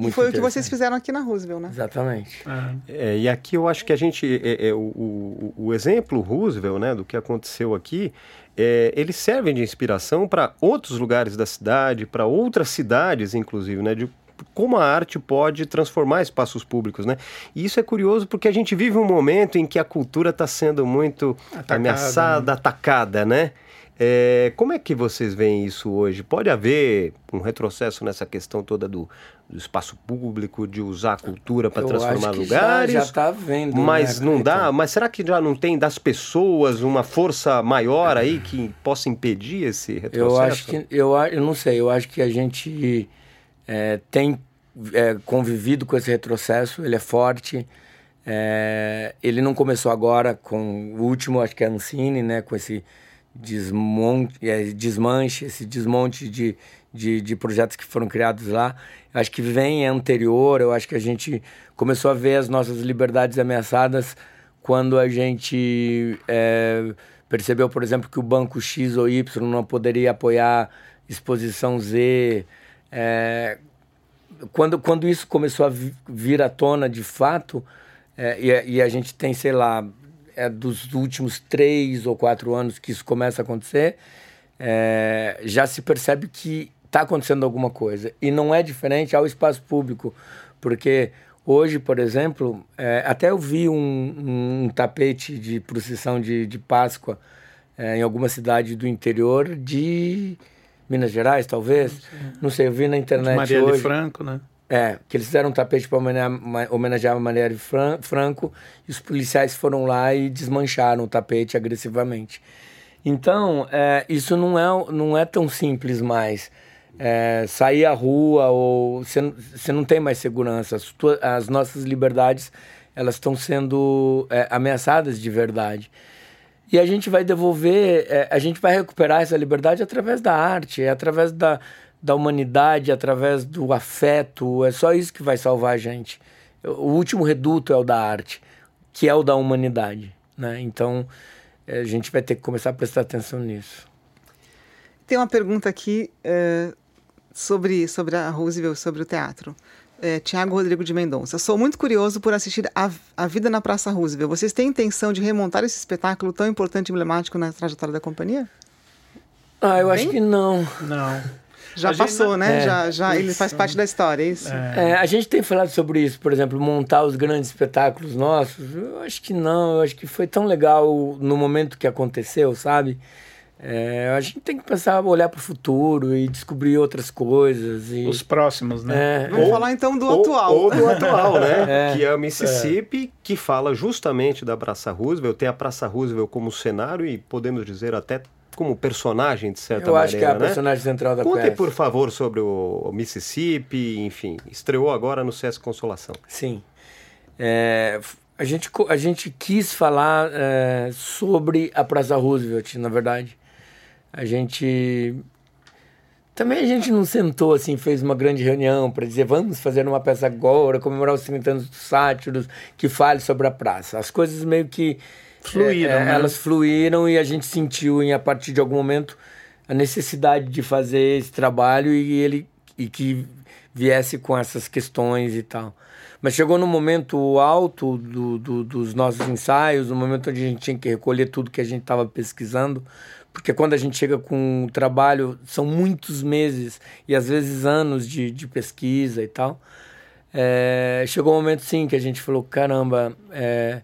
muito
e foi o que vocês fizeram aqui na Roosevelt, né?
Exatamente.
É, e aqui eu acho que a gente. É, é, o, o, o, exemplo Roosevelt, né, do que aconteceu aqui, é, eles servem de inspiração para outros lugares da cidade, para outras cidades, inclusive, né? De como a arte pode transformar espaços públicos, né? E isso é curioso porque a gente vive um momento em que a cultura está sendo muito atacada, ameaçada, né? atacada, né? É, como é que vocês veem isso hoje? Pode haver um retrocesso nessa questão toda do, do espaço público, de usar a cultura para transformar lugares?
Já está vendo.
Mas né, não dá. Mas será que já não tem das pessoas uma força maior aí que possa impedir esse retrocesso?
Eu acho que eu, eu não sei. Eu acho que a gente é, tem é, convivido com esse retrocesso. Ele é forte. É, ele não começou agora com o último, acho que é Ancine, né? Com esse desmonte, é, desmanche, esse desmonte de, de, de, projetos que foram criados lá. Acho que vem anterior, eu acho que a gente começou a ver as nossas liberdades ameaçadas quando a gente é, percebeu, por exemplo, que o banco X ou Y não poderia apoiar exposição Z. É, quando, quando isso começou a vir à tona de fato, é, e, e, a gente tem, sei lá, é dos últimos três ou quatro anos que isso começa a acontecer, é, já se percebe que está acontecendo alguma coisa. E não é diferente ao espaço público, porque hoje, por exemplo, é, até eu vi um, um, tapete de procissão de, de Páscoa é, em alguma cidade do interior de Minas Gerais, talvez. Não sei, não sei eu vi na internet de
Maria
hoje.
de Franco, né?
É, que eles fizeram um tapete para homenagear, a Maria Franco e os policiais foram lá e desmancharam o tapete agressivamente. Então, é, isso não é, não é tão simples mais. É, sair à rua ou você não tem mais segurança. As, tuas, as nossas liberdades elas estão sendo é, ameaçadas de verdade. E a gente vai devolver, é, a gente vai recuperar essa liberdade através da arte, é através da, da humanidade, através do afeto. É só isso que vai salvar a gente. O último reduto é o da arte, que é o da humanidade. Né? Então, é, a gente vai ter que começar a prestar atenção nisso.
Tem uma pergunta aqui é, sobre, sobre a Roosevelt, sobre o teatro. É, Tiago Rodrigo de Mendonça. Sou muito curioso por assistir a, a Vida na Praça Roosevelt. Vocês têm intenção de remontar esse espetáculo tão importante e emblemático na trajetória da companhia?
Ah, eu acho que não.
Não.
Já a passou, gente... né? É, já, já ele faz parte da história, é isso?
É. É, a gente tem falado sobre isso, por exemplo, montar os grandes espetáculos nossos. Eu acho que não, eu acho que foi tão legal no momento que aconteceu, sabe? É, a gente tem que pensar, olhar para o futuro e descobrir outras coisas. E...
Os próximos, né?
É, Vamos ou, falar então do
ou,
atual.
Ou do atual, né? É. Que é o Mississippi, que fala justamente da Praça Roosevelt, tem a Praça Roosevelt como cenário e podemos dizer até como personagem, de certa
Eu
maneira.
acho que é a
né?
personagem central da
Conte,
peça.
por favor, sobre o Mississippi, enfim. Estreou agora no Sesc Consolação.
Sim. É, a, gente, a gente quis falar é, sobre a Praça Roosevelt, na verdade. A gente. Também a gente não sentou assim, fez uma grande reunião para dizer vamos fazer uma peça agora, comemorar os 50 anos dos sátiros, que fale sobre a praça. As coisas meio que
Fluíram, é,
né? Elas fluíram e a gente sentiu, em, a partir de algum momento, a necessidade de fazer esse trabalho e ele e que viesse com essas questões e tal. Mas chegou no momento alto do, do, dos nossos ensaios, no momento onde a gente tinha que recolher tudo que a gente estava pesquisando, porque quando a gente chega com o trabalho, são muitos meses e às vezes anos de, de pesquisa e tal. É, chegou um momento, sim, que a gente falou: caramba, é,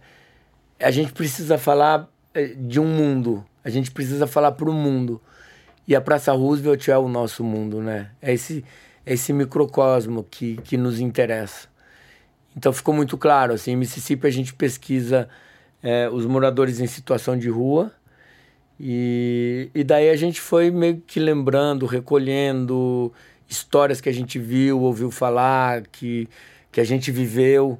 a gente precisa falar é, de um mundo, a gente precisa falar para o mundo. E a Praça Roosevelt é o nosso mundo, né? É esse, é esse microcosmo que, que nos interessa. Então ficou muito claro, assim, em Mississippi a gente pesquisa é, os moradores em situação de rua, e, e daí a gente foi meio que lembrando, recolhendo histórias que a gente viu, ouviu falar, que, que a gente viveu.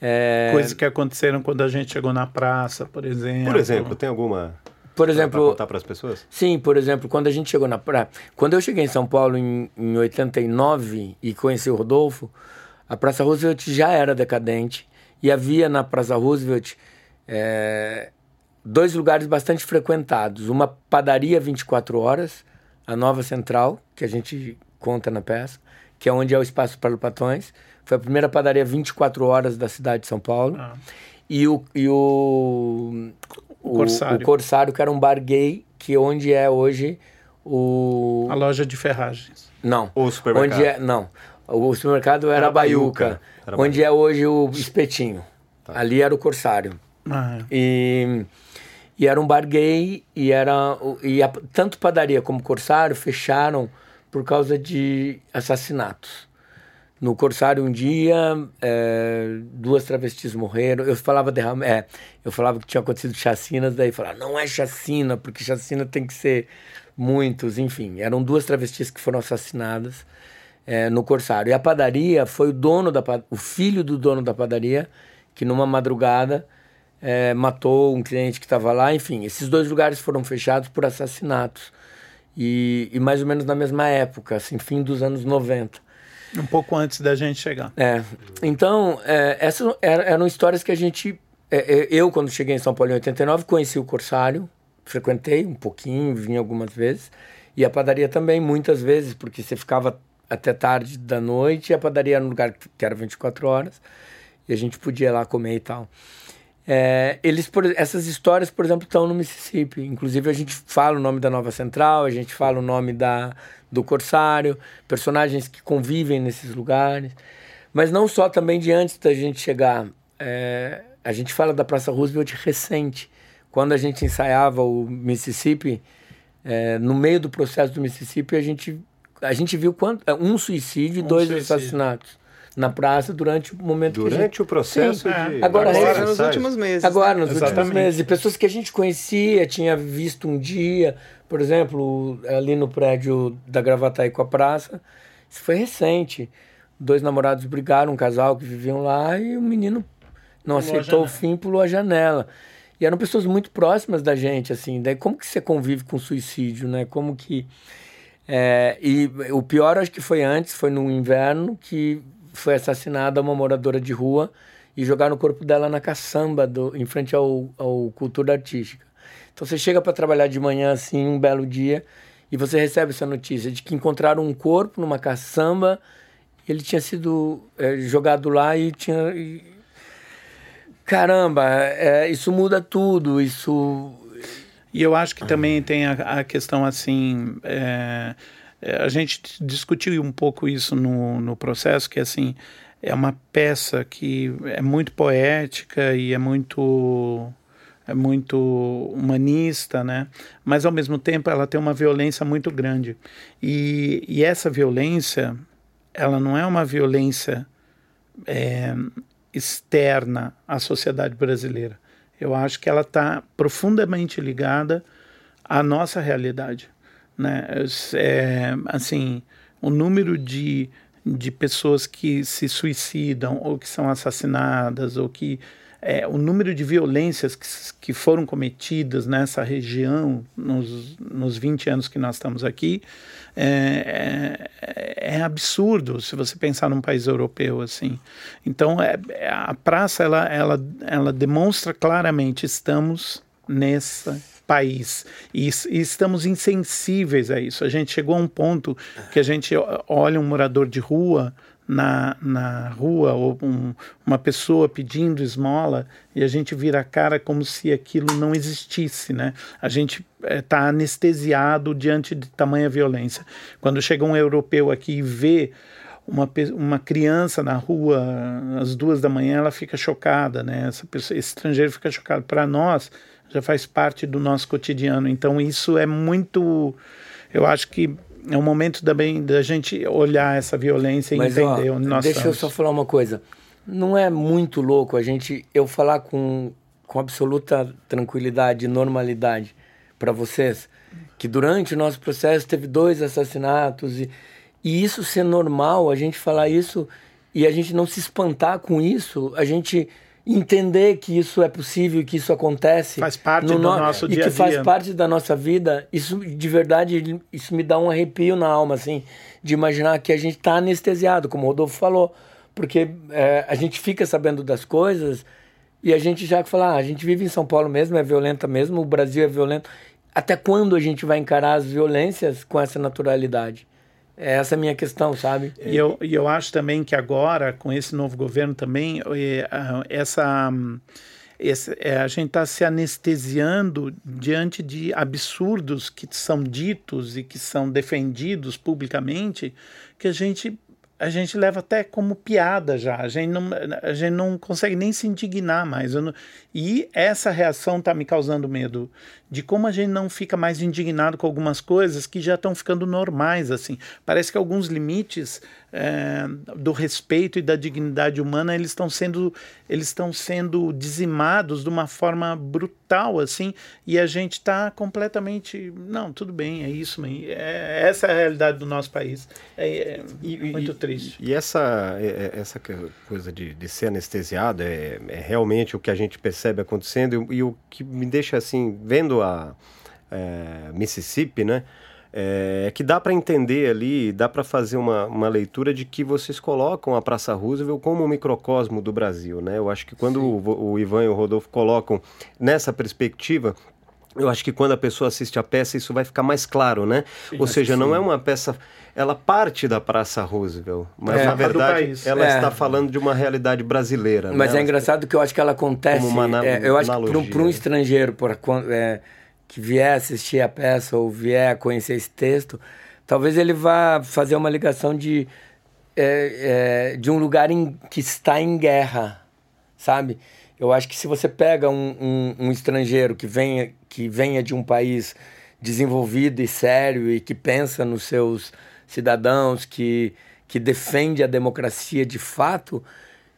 É... Coisas que aconteceram quando a gente chegou na praça, por exemplo.
Por exemplo, tem alguma
por exemplo,
para contar para as pessoas?
Sim, por exemplo, quando a gente chegou na praia, quando eu cheguei em São Paulo em, em 89 e conheci o Rodolfo, a Praça Roosevelt já era decadente e havia na Praça Roosevelt é, dois lugares bastante frequentados, uma padaria 24 horas, a Nova Central, que a gente conta na peça, que é onde é o espaço para Patões, foi a primeira padaria 24 horas da cidade de São Paulo. Ah. E o, e o,
o, Corsário.
o Corsário, que era um bar gay, que é onde é hoje o...
A loja de ferragens.
Não.
O supermercado.
Onde é, não. O supermercado era, era a Baiuca, era onde Baiuca. é hoje o Espetinho. Tá. Ali era o Corsário. Ah. E, e era um bar gay, e era... E a, tanto padaria como Corsário fecharam por causa de assassinatos. No Corsário um dia, é, duas travestis morreram. Eu falava derrama, é, eu falava que tinha acontecido chacinas, daí falava, não é chacina, porque chacina tem que ser muitos, enfim. Eram duas travestis que foram assassinadas é, no Corsário. E a padaria foi o dono da o filho do dono da padaria que numa madrugada é, matou um cliente que estava lá. Enfim, esses dois lugares foram fechados por assassinatos. E, e, mais ou menos na mesma época, assim, fim dos anos 90.
Um pouco antes da gente chegar.
É. Então, é, essas eram histórias que a gente. É, é, eu, quando cheguei em São Paulo em 89, conheci o Corsário, frequentei um pouquinho, vim algumas vezes. E a padaria também, muitas vezes, porque você ficava até tarde da noite e a padaria era um lugar que era 24 horas e a gente podia ir lá comer e tal. É, eles, por, essas histórias, por exemplo, estão no Mississippi. Inclusive, a gente fala o nome da Nova Central, a gente fala o nome da, do Corsário, personagens que convivem nesses lugares. Mas não só também de antes da gente chegar. É, a gente fala da Praça Roosevelt recente. Quando a gente ensaiava o Mississippi, é, no meio do processo do Mississippi, a gente, a gente viu quanto, um suicídio e um dois suicídio. assassinatos na praça durante o momento
durante gente... o processo Sim,
de... agora, agora nos últimos meses.
Agora nos Exatamente. últimos meses. Pessoas que a gente conhecia tinha visto um dia por exemplo ali no prédio da Gravataí com a praça. Isso foi recente. Dois namorados brigaram um casal que viviam lá e o menino não pulou aceitou o fim pulou a janela. E eram pessoas muito próximas da gente assim. Daí como que você convive com suicídio né? Como que é, e o pior acho que foi antes foi no inverno que foi assassinada uma moradora de rua e jogaram o corpo dela na caçamba do, em frente ao, ao Cultura Artística. Então você chega para trabalhar de manhã assim, um belo dia, e você recebe essa notícia de que encontraram um corpo numa caçamba, ele tinha sido é, jogado lá e tinha. E... Caramba, é, isso muda tudo, isso.
E eu acho que também tem a, a questão assim. É a gente discutiu um pouco isso no, no processo, que assim, é uma peça que é muito poética e é muito é muito humanista, né? Mas ao mesmo tempo ela tem uma violência muito grande e, e essa violência ela não é uma violência é, externa à sociedade brasileira. Eu acho que ela está profundamente ligada à nossa realidade né? É, assim, o número de, de pessoas que se suicidam ou que são assassinadas ou que é, o número de violências que, que foram cometidas nessa região nos, nos 20 anos que nós estamos aqui é, é, é absurdo se você pensar num país europeu assim. Então é, é a praça ela, ela, ela demonstra claramente estamos nessa país e, e, estamos insensíveis a isso. A gente chegou a um ponto que a gente olha um morador de rua na, na rua ou um, uma pessoa pedindo esmola e a gente vira a cara como se aquilo não existisse, né? A gente está é, anestesiado diante de tamanha violência. Quando chega um europeu aqui e vê uma, uma criança na rua às duas da manhã, ela fica chocada, né? Essa pessoa, esse estrangeiro fica chocado. Para nós, já faz parte do nosso cotidiano. Então isso é muito, eu acho que é um momento também da gente olhar essa violência e Mas, entender
ó,
onde nós
deixa
estamos.
Eu só falar uma coisa. Não é muito louco a gente eu falar com com absoluta tranquilidade e normalidade para vocês que durante o nosso processo teve dois assassinatos e, e isso ser normal, a gente falar isso e a gente não se espantar com isso, a gente entender que isso é possível, que isso acontece.
Faz parte no do no... nosso
dia a dia. E que faz parte da nossa vida, isso de verdade, isso me dá um arrepio na alma, assim, de imaginar que a gente está anestesiado, como o Rodolfo falou. Porque é, a gente fica sabendo das coisas e a gente já fala, ah, a gente vive em São Paulo mesmo, é violenta mesmo, o Brasil é violento. Até quando a gente vai encarar as violências com essa naturalidade? É essa a minha questão, sabe?
E eu, e eu acho também que agora, com esse novo governo também, essa, esse, é, a gente está se anestesiando diante de absurdos que são ditos e que são defendidos publicamente, que a gente a gente leva até como piada já. A gente não, a gente não consegue nem se indignar mais. Não, e essa reação está me causando medo de como a gente não fica mais indignado com algumas coisas que já estão ficando normais. assim. Parece que alguns limites é, do respeito e da dignidade humana eles estão sendo eles estão sendo dizimados de uma forma brutal assim e a gente está completamente não tudo bem é isso é, essa é a realidade do nosso país é, é
e, muito triste
triste.
E essa, é, é, essa coisa de, de ser anestesiado é, é, realmente o que a gente percebe acontecendo e, e o que me deixa assim, vendo a é, Mississippi, né? É que dá para entender ali, dá para fazer uma, uma leitura de que vocês colocam a Praça Roosevelt como um microcosmo do Brasil, né? Eu acho que quando o, o Ivan e o Rodolfo colocam nessa perspectiva, eu acho que quando a pessoa assiste a peça, isso vai ficar mais claro, né? Sim, Ou seja, não é uma peça. Ela parte da Praça Roosevelt, mas é, na verdade ela é. está falando de uma realidade brasileira.
Mas
né?
é engraçado que eu acho que ela acontece. Como uma é, eu acho analogia. que para um, estrangeiro por, é, que vier assistir a peça ou vier conhecer esse texto, talvez ele vá fazer uma ligação de, é, é, de um lugar em, que está em guerra, sabe? Eu acho que se você pega um, um, um estrangeiro que venha, que venha de um país desenvolvido e sério e que pensa nos seus cidadãos, que, que defende a democracia de fato,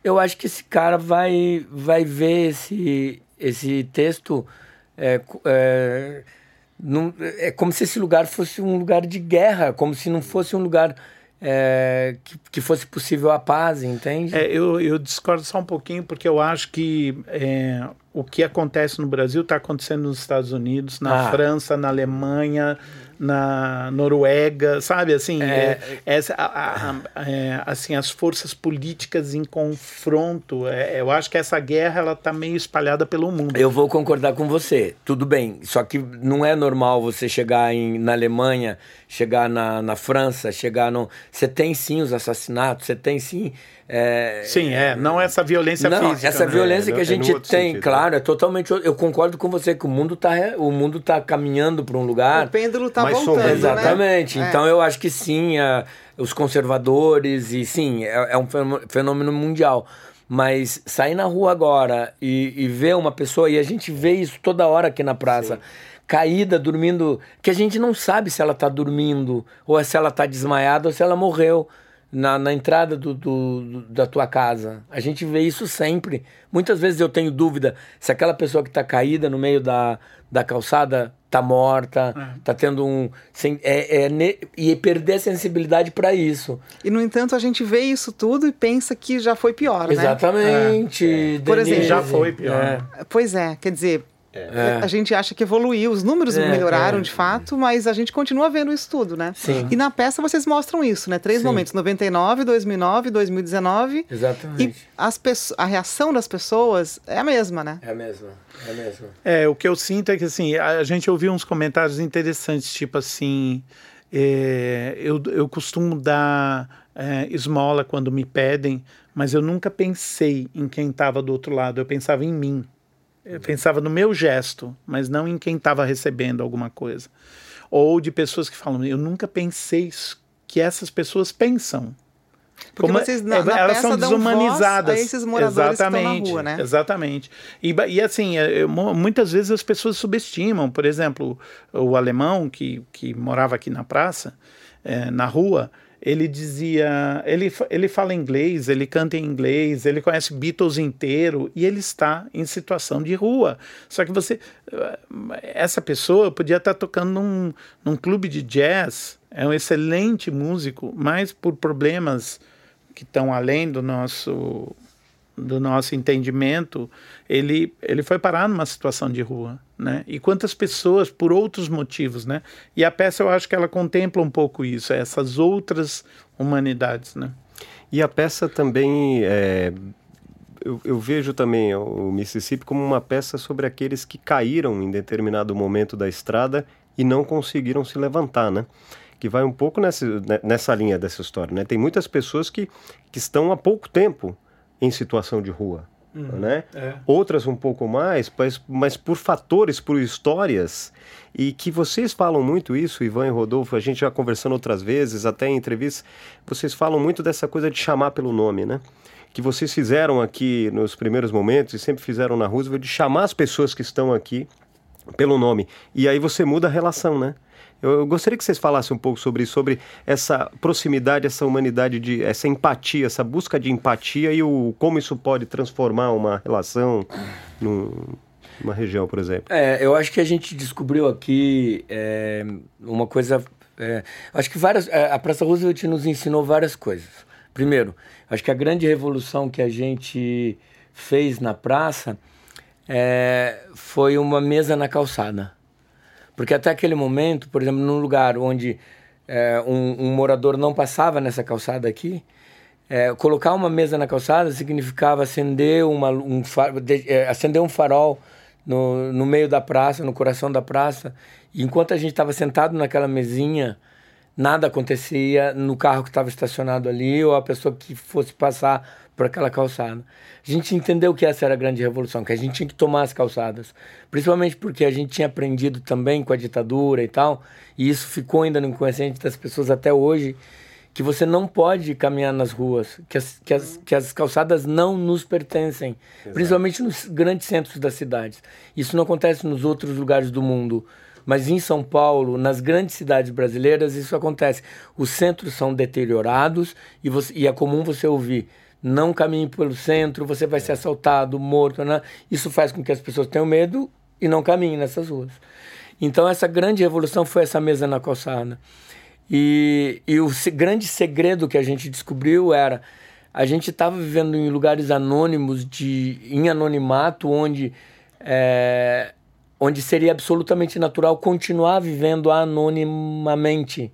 eu acho que esse cara vai, vai ver esse, esse texto. É, é, num, é como se esse lugar fosse um lugar de guerra, como se não fosse um lugar é, que, que, fosse possível a paz, entende?
É, eu, eu discordo só um pouquinho, porque eu acho que é, o que acontece no Brasil está acontecendo nos Estados Unidos, na ah. França, na Alemanha, na Noruega, sabe? Assim, é, é, essa, a, a, é, assim, as forças políticas em confronto. É, eu acho que essa guerra ela está meio espalhada pelo mundo.
Eu vou concordar com você. Tudo bem. Só que não é normal você chegar em, na Alemanha, chegar na, na França, chegar no. Você tem sim os assassinatos, você tem sim
é, Sim, é. Não essa violência
não,
física.
Essa né? violência é, que a gente tem, sentido. claro, é totalmente. Eu concordo com você que o mundo está o mundo tá caminhando para um lugar.
O pêndulo está voltando. Né?
Exatamente. Né? Então eu acho que sim, a, os conservadores, e sim, é, é, um fenômeno mundial. Mas sair na rua agora e, e, ver uma pessoa, e a gente vê isso toda hora aqui na praça. Sim caída, dormindo, que a gente não sabe se ela está dormindo, ou se ela está desmaiada, ou se ela morreu na, na entrada do, do, da tua casa. A gente vê isso sempre. Muitas vezes eu tenho dúvida se aquela pessoa que está caída no meio da, da calçada está morta, está é. tendo um. Sem, é, é, e perder a sensibilidade para isso.
E, no entanto, a gente vê isso tudo e pensa que já foi pior,
né? Exatamente.
É. Por exemplo, já foi pior. É.
Pois é, quer dizer, é. A gente acha que evoluiu, os números é, melhoraram é. de fato, mas a gente continua vendo isso tudo, né?
Sim.
E na peça vocês mostram isso, né? Três Sim. momentos: 99, 2009, 2019.
Exatamente.
E as a reação das pessoas é a mesma, né?
É a mesma. É a mesma.
É, o que eu sinto é que assim, a gente ouviu uns comentários interessantes, tipo assim. É, eu, eu costumo dar é, esmola quando me pedem, mas eu nunca pensei em quem estava do outro lado, eu pensava em mim. Eu pensava no meu gesto, mas não em quem estava recebendo alguma coisa. Ou de pessoas que falam, eu nunca pensei que essas pessoas pensam.
Porque Como, vocês na, é, na elas são desumanizadas. a esses moradores
exatamente,
que rua, né?
Exatamente. E, e assim, é, muitas vezes as pessoas subestimam. Por exemplo, o alemão que, que morava aqui na praça, é, na rua, ele dizia, ele, ele fala inglês, ele canta em inglês, ele conhece Beatles inteiro e ele está em situação de rua. Só que você, essa pessoa podia estar tocando num, num clube de jazz, é um excelente músico, mas por problemas que estão além do nosso do nosso entendimento, ele, ele foi parar numa situação de rua, né? E quantas pessoas por outros motivos, né? E a peça eu acho que ela contempla um pouco isso, essas outras humanidades, né?
E a peça também é, eu, eu, vejo também o Mississippi como uma peça sobre aqueles que caíram em determinado momento da estrada e não conseguiram se levantar, né? Que vai um pouco nessa, né, nessa linha dessa história, né? Tem muitas pessoas que, que estão há pouco tempo em situação de rua. Uhum, né? É. Outras um pouco mais, mas, mas por fatores, por histórias, e que vocês falam muito isso, Ivan e Rodolfo, a gente já conversando outras vezes, até em entrevistas, vocês falam muito dessa coisa de chamar pelo nome, né? Que vocês fizeram aqui nos primeiros momentos e sempre fizeram na Roosevelt, de chamar as pessoas que estão aqui pelo nome. E aí você muda a relação, né? Eu gostaria que vocês falassem um pouco sobre isso, sobre essa proximidade, essa humanidade, de, essa empatia, essa busca de empatia e o, como isso pode transformar uma relação numa região, por exemplo.
É, eu acho que a gente descobriu aqui é, uma coisa. É, acho que várias. É, a Praça Roosevelt nos ensinou várias coisas. Primeiro, acho que a grande revolução que a gente fez na praça é, foi uma mesa na calçada. Porque até aquele momento, por exemplo, num lugar onde é, um, um, morador não passava nessa calçada aqui, é, colocar uma mesa na calçada significava acender, uma, um, de, é, acender um farol no, no meio da praça, no coração da praça. E enquanto a gente estava sentado naquela mesinha, nada acontecia no carro que estava estacionado ali ou a pessoa que fosse passar por aquela calçada. A gente entendeu que essa era a grande revolução, que a gente tinha que tomar as calçadas. Principalmente porque a gente tinha aprendido também com a ditadura e tal, e isso ficou ainda no inconsciente das pessoas até hoje, que você não pode caminhar nas ruas, que as, que as, que as calçadas não nos pertencem, Exato. principalmente nos grandes centros das cidades. Isso não acontece nos outros lugares do mundo. Mas em São Paulo, nas grandes cidades brasileiras, isso acontece. Os centros são deteriorados e, você, e é comum você ouvir não caminhe pelo centro, você vai ser assaltado, morto. Né? Isso faz com que as pessoas tenham medo e não caminhem nessas ruas. Então, essa grande revolução foi essa mesa na calçada. E, e o grande segredo que a gente descobriu era a gente estava vivendo em lugares anônimos, de, em anonimato, onde, é, onde seria absolutamente natural continuar vivendo anonimamente.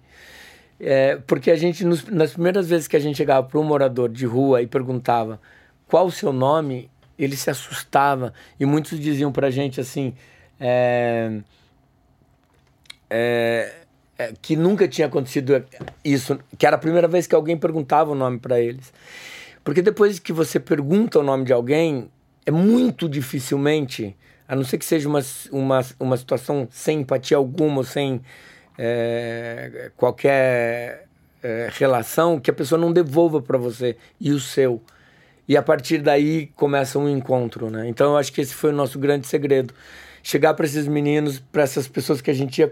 É, porque a gente, nos, nas primeiras vezes que a gente chegava para um morador de rua e perguntava qual o seu nome, ele se assustava. E muitos diziam para a gente assim: é, é, é, que nunca tinha acontecido isso, que era a primeira vez que alguém perguntava o nome para eles. Porque depois que você pergunta o nome de alguém, é muito dificilmente, a não ser que seja uma, uma, uma situação sem empatia alguma, sem é, qualquer é, relação que a pessoa não devolva para você e o seu. E a partir daí começa um encontro, né? Então eu acho que esse foi o nosso grande segredo. Chegar para esses meninos, para essas pessoas que a gente ia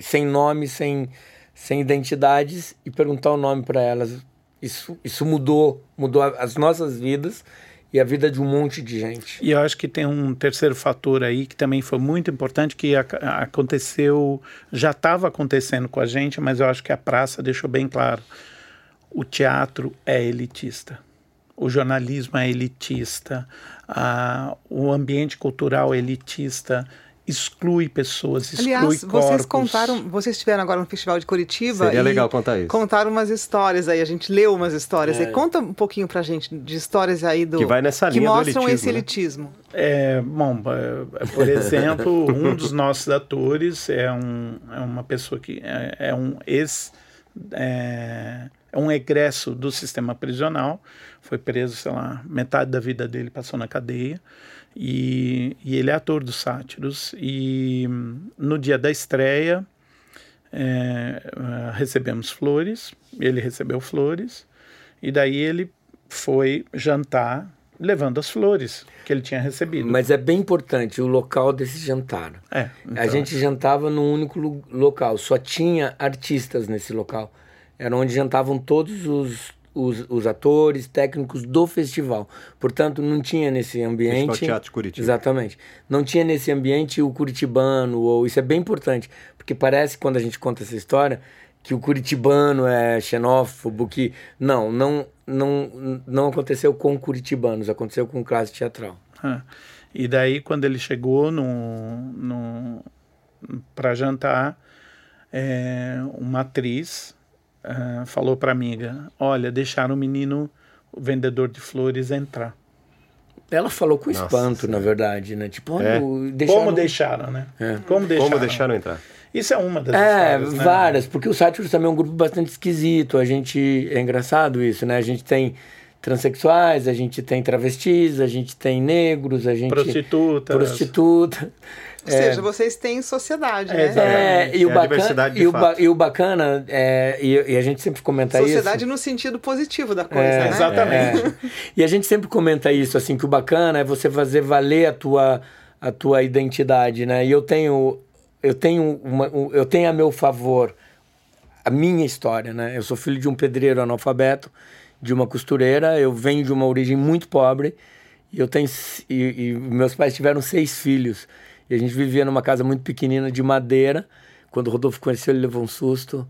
sem nome, sem, sem identidades e perguntar o nome para elas. Isso, isso mudou, mudou as nossas vidas e a vida de um monte de gente.
E eu acho que tem um terceiro fator aí que também foi muito importante, que aconteceu, já estava acontecendo com a gente, mas eu acho que a praça deixou bem claro. O teatro é elitista, o jornalismo é elitista, a, o ambiente cultural é elitista, exclui pessoas, exclui Aliás,
corpos. vocês contaram, vocês estiveram agora no Festival de Curitiba
Seria legal contar isso.
Contaram umas histórias aí, a gente leu umas histórias é. aí. Conta um pouquinho pra gente de histórias aí do
que vai nessa linha
que mostram
elitismo,
esse né? elitismo.
É, bom, é, por exemplo, um dos nossos atores é, um, é uma pessoa que é, é um ex é, é um egresso do sistema prisional, foi preso, sei lá, metade da vida dele passou na cadeia. E, e ele é ator dos Sátiros. E no dia da estreia, é, recebemos flores, ele recebeu flores, e daí ele foi jantar levando as flores que ele tinha recebido.
Mas é bem importante o local desse jantar.
É, então...
A gente jantava num único local, só tinha artistas nesse local. Era onde jantavam todos os os, os atores, técnicos do festival. Portanto, não tinha nesse ambiente.
Festival Teatro de Curitiba.
Exatamente. Não tinha nesse ambiente o curitibano, ou isso é bem importante, porque parece quando a gente conta essa história que o curitibano é xenófobo, que não, não, não, não aconteceu com curitibanos, aconteceu com classe teatral.
Ah, e daí quando ele chegou no, no para jantar, é, uma atriz uh, falou para a amiga: Olha, deixaram o menino, o vendedor de flores, entrar.
Ela falou com Nossa, espanto, na verdade, né? Tipo,
é. deixaram... como deixaram, né?
É. Como deixaram? Como deixaram entrar?
Isso é uma das
é, histórias, né? várias, porque o Sátiros também é um grupo bastante esquisito. A gente é engraçado isso, né? A gente tem transexuais, a gente tem travestis, a gente tem negros, a gente
prostitutas.
Prostituta.
Ou é, seja, vocês têm sociedade, é,
né? É, e, o é bacana, e, o ba e o bacana, é, e, e, a gente sempre comenta
sociedade
isso.
Sociedade no sentido positivo da coisa, é, né?
Exatamente.
É. e a gente sempre comenta isso, assim, que o bacana é você fazer valer a tua, a tua identidade, né? E eu tenho, eu tenho, uma, eu tenho a meu favor a minha história, né? Eu sou filho de um pedreiro analfabeto, de uma costureira, eu venho de uma origem muito pobre, e eu tenho, e, e meus pais tiveram seis filhos. E a gente vivia numa casa muito pequenina de madeira. Quando o Rodolfo conheceu, ele levou um susto.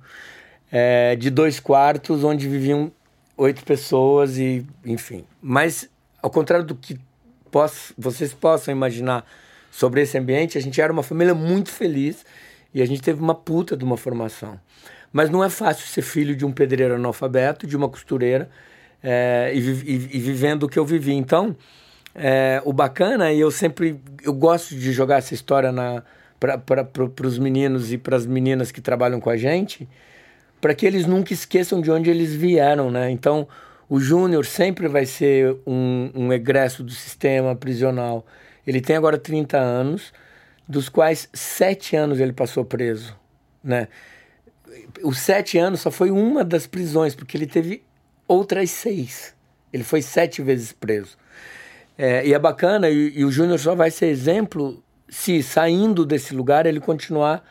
É, de dois quartos, onde viviam oito pessoas e, enfim. Mas, ao contrário do que posso, vocês possam imaginar sobre esse ambiente, a gente era uma família muito feliz e a gente teve uma puta de uma formação. Mas não é fácil ser filho de um pedreiro analfabeto, de uma costureira, é, e, e, e, vivendo o que eu vivi. Então, é, o bacana, e eu sempre eu gosto de jogar essa história para os meninos e para as meninas que trabalham com a gente, para que eles nunca esqueçam de onde eles vieram, né? Então, o Júnior sempre vai ser um, um egresso do sistema prisional. Ele tem agora 30 anos, dos quais sete anos ele passou preso, né? Os sete anos só foi uma das prisões, porque ele teve outras seis. Ele foi sete vezes preso. É, e é bacana, e, e o Júnior só vai ser exemplo se saindo desse lugar ele continuar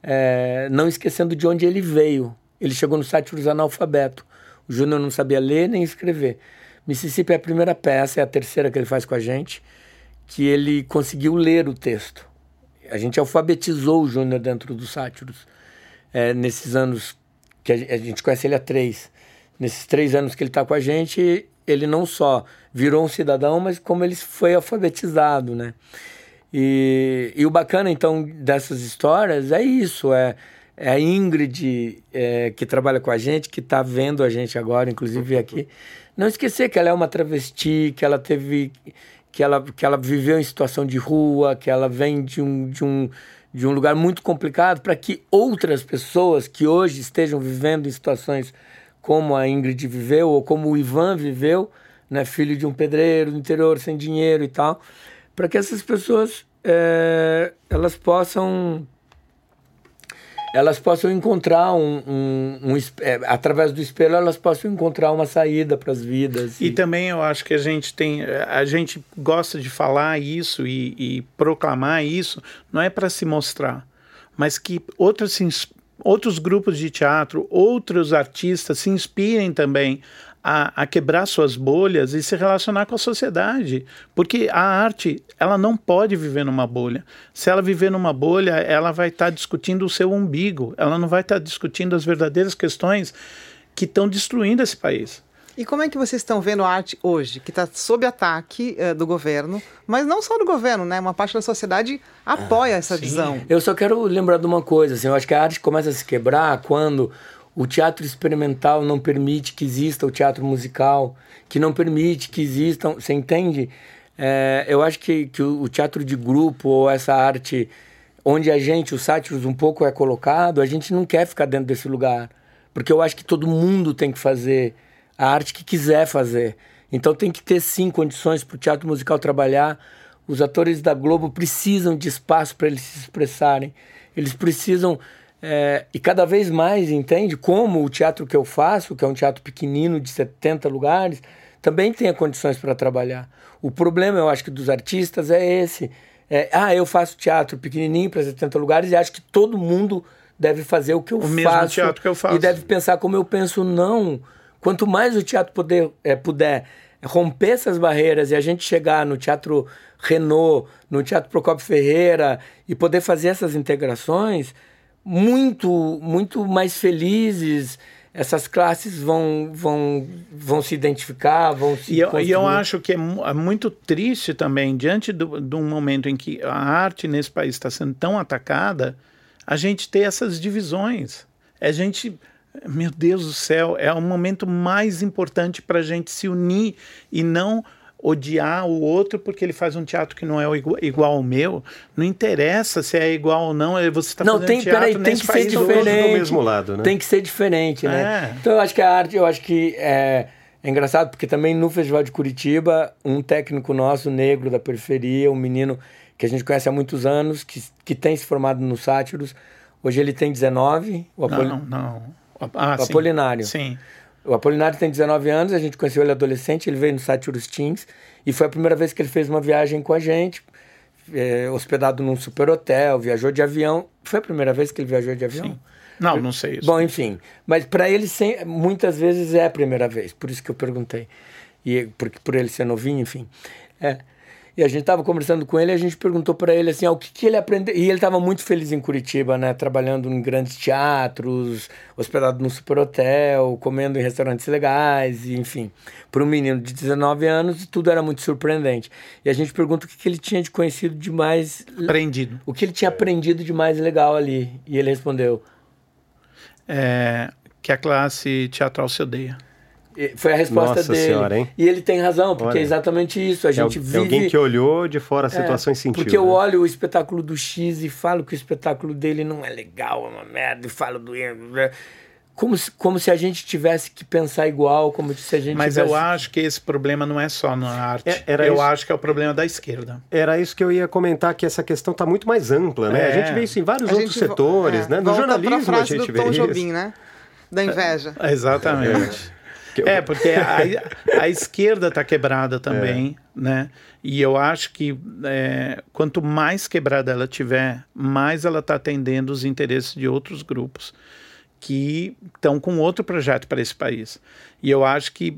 é, não esquecendo de onde ele veio. Ele chegou no site dos analfabeto. O Júnior não sabia ler nem escrever. Mississippi é a primeira peça, é a terceira que ele faz com a gente, que ele conseguiu ler o texto. A gente alfabetizou o Júnior dentro do Sátiros é, nesses anos que a gente conhece ele há três. Nesses três anos que ele está com a gente, ele não só virou um cidadão, mas como ele foi alfabetizado, né? E, e o bacana, então, dessas histórias é isso, é, é a Ingrid é, que trabalha com a gente, que está vendo a gente agora, inclusive aqui. Não esquecer que ela é uma travesti, que ela teve... Que ela, que ela viveu em situação de rua, que ela vem de um, de um, de um lugar muito complicado, para que outras pessoas que hoje estejam vivendo em situações como a Ingrid viveu, ou como o Ivan viveu, né, filho de um pedreiro do interior, sem dinheiro e tal, para que essas pessoas é, elas possam elas possam encontrar um, um, um é, através do espelho elas possam encontrar uma saída para as vidas
e... e... também eu acho que a gente tem a gente gosta de falar isso e, e proclamar isso não é para se mostrar mas que outros outros grupos de teatro outros artistas se inspirem também a, a, quebrar suas bolhas e se relacionar com a sociedade. Porque a arte, ela não pode viver numa bolha. Se ela viver numa bolha, ela vai estar tá discutindo o seu umbigo, ela não vai estar tá discutindo as verdadeiras questões que estão destruindo esse país.
E como é que vocês estão vendo a arte hoje, que está sob ataque uh, do governo, mas não só do governo, né? Uma parte da sociedade apoia ah, essa sim. visão.
Eu só quero lembrar de uma coisa, assim, eu acho que a arte começa a se quebrar quando o teatro experimental não permite que exista o teatro musical, que não permite que existam. Você entende? É, eu acho que, que o teatro de grupo ou essa arte onde a gente, os sátiros, um pouco é colocado, a gente não quer ficar dentro desse lugar. Porque eu acho que todo mundo tem que fazer a arte que quiser fazer. Então tem que ter sim condições para o teatro musical trabalhar. Os atores da Globo precisam de espaço para eles se expressarem. Eles precisam é, e cada vez mais entende como o teatro que eu faço, que é um teatro pequenino de 70 lugares, também tenha condições para trabalhar. O problema, eu acho que dos artistas é esse. É, ah, eu faço teatro pequenininho para 70 lugares e acho que todo mundo deve fazer o que eu
o
faço.
Mesmo teatro que eu faço.
E deve pensar como eu penso. Não. Quanto mais o teatro poder, é, puder romper essas barreiras e a gente chegar no teatro Renault, no teatro Procopio Ferreira e poder fazer essas integrações, muito, muito mais felizes. Essas classes vão, vão, vão se identificar, vão se.
E eu, e eu acho que é, é muito triste também, diante do, de um momento em que a arte nesse país está sendo tão atacada, a gente ter essas divisões. A gente meu Deus do céu, é o momento mais importante para a gente se unir e não odiar o outro porque ele faz um teatro que não é igual, ao meu. Não interessa se é igual ou não, é você está fazendo
tem,
teatro
peraí, tem que ser diferente.
do mesmo lado, né?
Tem que ser diferente, né? É. Então eu acho que a arte, eu acho que é, é, engraçado porque também no Festival de Curitiba, um técnico nosso, negro da periferia, um menino que a gente conhece há muitos anos, que, que tem se formado no Sátiros, hoje ele tem 19.
O Apol... Não, não.
Ah, o Apolinário.
Sim.
O Apolinário tem 19 anos, a gente conheceu ele adolescente, ele veio no Sátiros Teens e foi a primeira vez que ele fez uma viagem com a gente, é, hospedado num super hotel, viajou de avião. Foi a primeira vez que ele viajou de avião? Sim.
Não, não sei isso.
Bom, enfim. Mas para ele, sem, muitas vezes é a primeira vez, por isso que eu perguntei. E por, por ele ser novinho, enfim. É. E a gente estava conversando com ele e a gente perguntou para ele assim, ah, o que, que ele aprendeu. E ele estava muito feliz em Curitiba, né? Trabalhando em grandes teatros, hospedado num super hotel, comendo em restaurantes legais, e, enfim. Para um menino de 19 anos, tudo era muito surpreendente. E a gente pergunta o que, que ele tinha de conhecido de mais.
Aprendido.
O que ele tinha aprendido de mais legal ali. E ele respondeu:
é, Que a classe teatral se odeia.
Foi a resposta
Nossa
dele.
Senhora, hein?
E ele tem razão, porque
Olha.
é exatamente isso. A
É,
gente
é
vive.
alguém que olhou de fora a situação
É,
e sentiu.
Porque eu
né?
olho o espetáculo do X e falo que o espetáculo dele não é legal, é uma merda, e falo do. Como se, como se a gente tivesse que pensar igual, como se a gente
Mas
tivesse...
eu acho que esse problema não é só na arte.
É, era
eu
isso.
acho que é o problema da esquerda.
Era isso que eu ia comentar, que essa questão está muito mais ampla, né?
É.
A gente vê isso em vários
A
outros setores,
é,
né? No jornalismo a
frase
gente
do
vê
Tom
isso.
Jobim, né? Da inveja.
Exatamente. É, porque a, a esquerda está quebrada também, né? E eu acho que é, quanto mais quebrada ela tiver, mais ela está atendendo os interesses de outros grupos que estão com outro projeto para esse país. E eu acho que,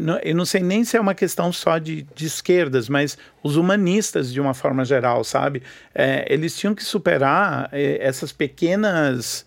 não- eu não sei nem se é uma questão só de, de esquerdas, mas os humanistas, de uma forma geral, sabe? Eh, eles tinham que superar eh, essas pequenas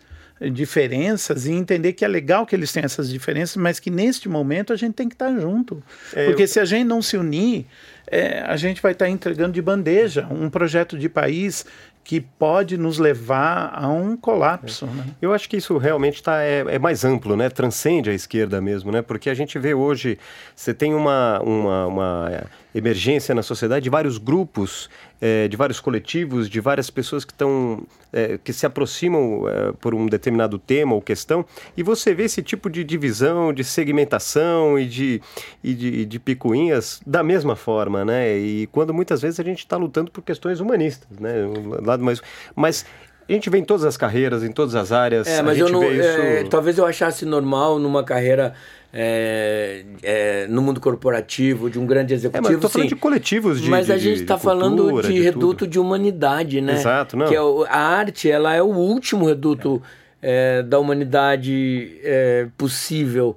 diferenças e entender que é legal que eles tenham essas diferenças, mas que neste momento a gente tem que estar junto.
É,
Porque
eu-
se a gente não se unir, eh, a gente vai estar entregando de bandeja um projeto de país que pode nos levar a um colapso. Né?
Eu acho que isso realmente tá, é, é mais amplo, né? Transcende a esquerda mesmo, né? Porque a gente vê hoje, você tem uma, uma, uma é, emergência na sociedade de vários grupos, é, de vários coletivos, de várias pessoas que estão é, que se aproximam é, por um determinado tema ou questão, e você vê esse tipo de divisão, de segmentação e de, e de, de picuinhas da mesma forma, né? E quando muitas vezes a gente está lutando por questões humanistas, né? Um lado mais, mas a gente vê em todas as carreiras, em todas as áreas.
É,
a
mas
gente
eu não.
vê isso.
é, talvez eu achasse normal numa carreira é, é, no mundo corporativo, de um grande
É,
executivo.
mas eu tô falando
sim.
de coletivos de
Mas
de-
a gente
de-
está
de
falando
cultura,
de, reduto
tudo.
de humanidade, né?
Exato, não.
Que é a arte, ela é o último reduto é, da humanidade é, possível.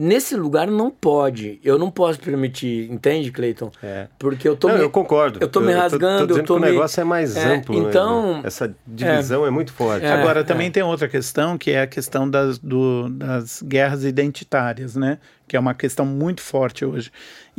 Nesse lugar não pode. Eu não posso permitir, entende, Cleiton?
É.
Porque eu tô
Não,
me,
eu concordo.
Eu tô me
Eu tô- tô
rasgando, eu tô
que o
me-
negócio é mais
É,
amplo. né?
Então,
Essa divisão é, muito forte.
É.
Agora, também tem outra questão, que é a questão das, do- das guerras identitárias, né? Que é uma questão muito forte hoje.